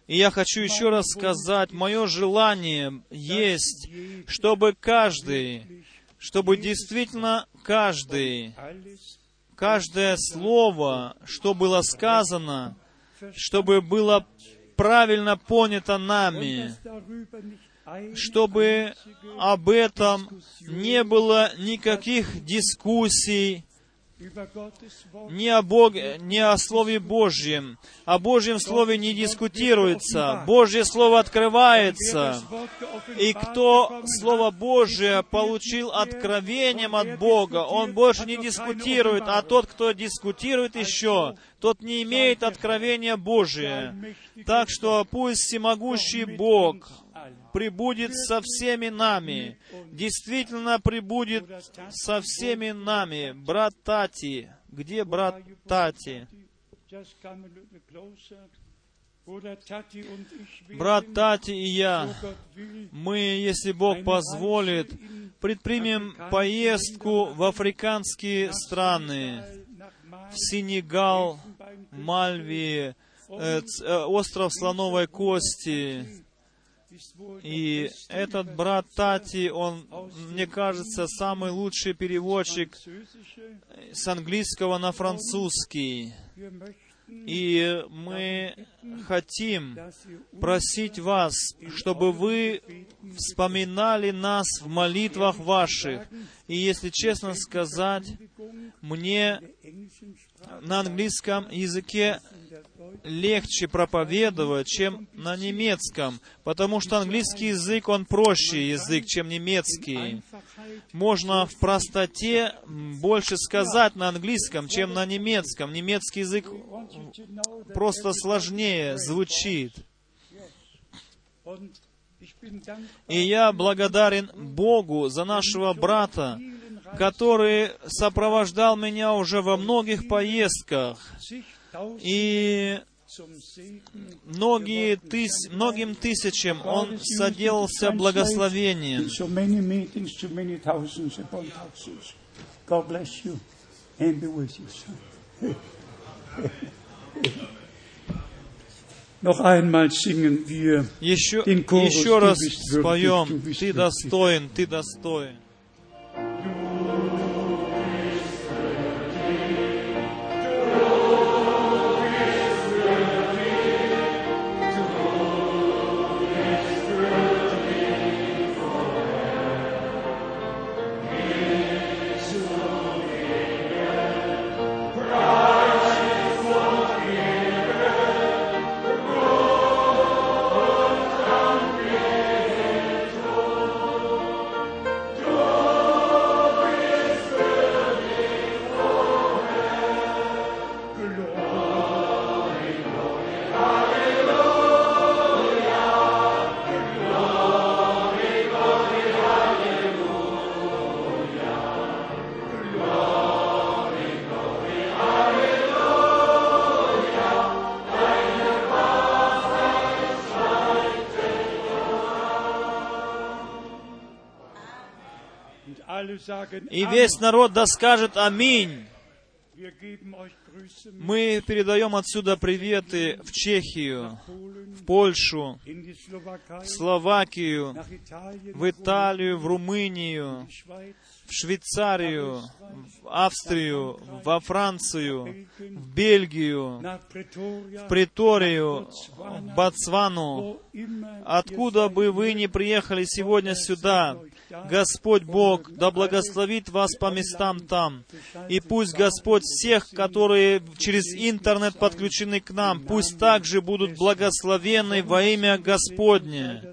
И я хочу еще раз сказать, мое желание есть, чтобы каждый, чтобы действительно каждый, каждое слово, что было сказано, чтобы было правильно понято нами, чтобы об этом не было никаких дискуссий, не о Боге, не о Слове Божьем. О Божьем Слове не дискутируется. Божье Слово открывается. И кто Слово Божие получил откровением от Бога, он больше не дискутирует, а тот, кто дискутирует еще, тот не имеет откровения Божия. Так что пусть всемогущий Бог прибудет со всеми нами, действительно прибудет со всеми нами. Брат Тати, где брат Тати? Брат Тати и я, мы, если Бог позволит, предпримем поездку в африканские страны, в Сенегал, Мальви, э, э, остров Слоновой Кости, и этот брат Тати, он, мне кажется, самый лучший переводчик с английского на французский. И мы хотим просить вас, чтобы вы вспоминали нас в молитвах ваших. И если честно сказать, мне на английском языке легче проповедовать, чем на немецком, потому что английский язык, он проще язык, чем немецкий. Можно в простоте больше сказать на английском, чем на немецком. Немецкий язык просто сложнее звучит. И я благодарен Богу за нашего брата, который сопровождал меня уже во многих поездках. И многие тыс, многим тысячам он соделался благословением. Еще, еще раз споем, ты достоин, ты достоин. И весь народ да скажет Аминь. Мы передаем отсюда приветы в Чехию, в Польшу, в Словакию, в Италию, в Румынию, в Швейцарию, в Австрию, во Францию, в Бельгию, в Приторию, в Ботсвану, Откуда бы вы ни приехали сегодня сюда, Господь Бог да благословит вас по местам там. И пусть Господь всех, которые через интернет подключены к нам, пусть также будут благословены во имя Господне.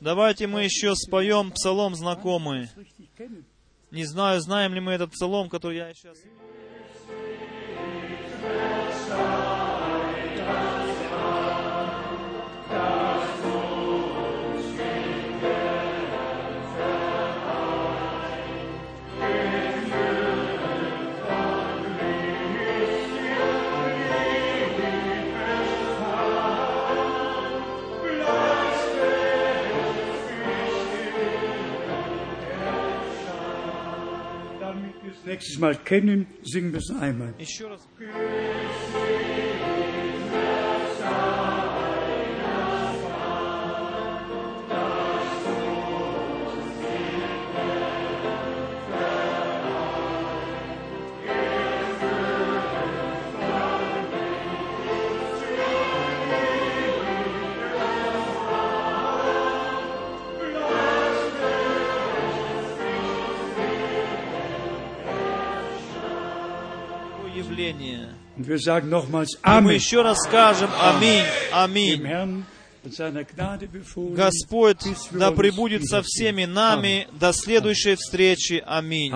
Давайте мы еще споем псалом знакомый. Не знаю, знаем ли мы этот псалом, который я сейчас... nächstes Mal kennen, singen wir es einmal. И мы еще раз скажем Аминь, Аминь. Господь да пребудет со всеми нами. До следующей встречи. Аминь.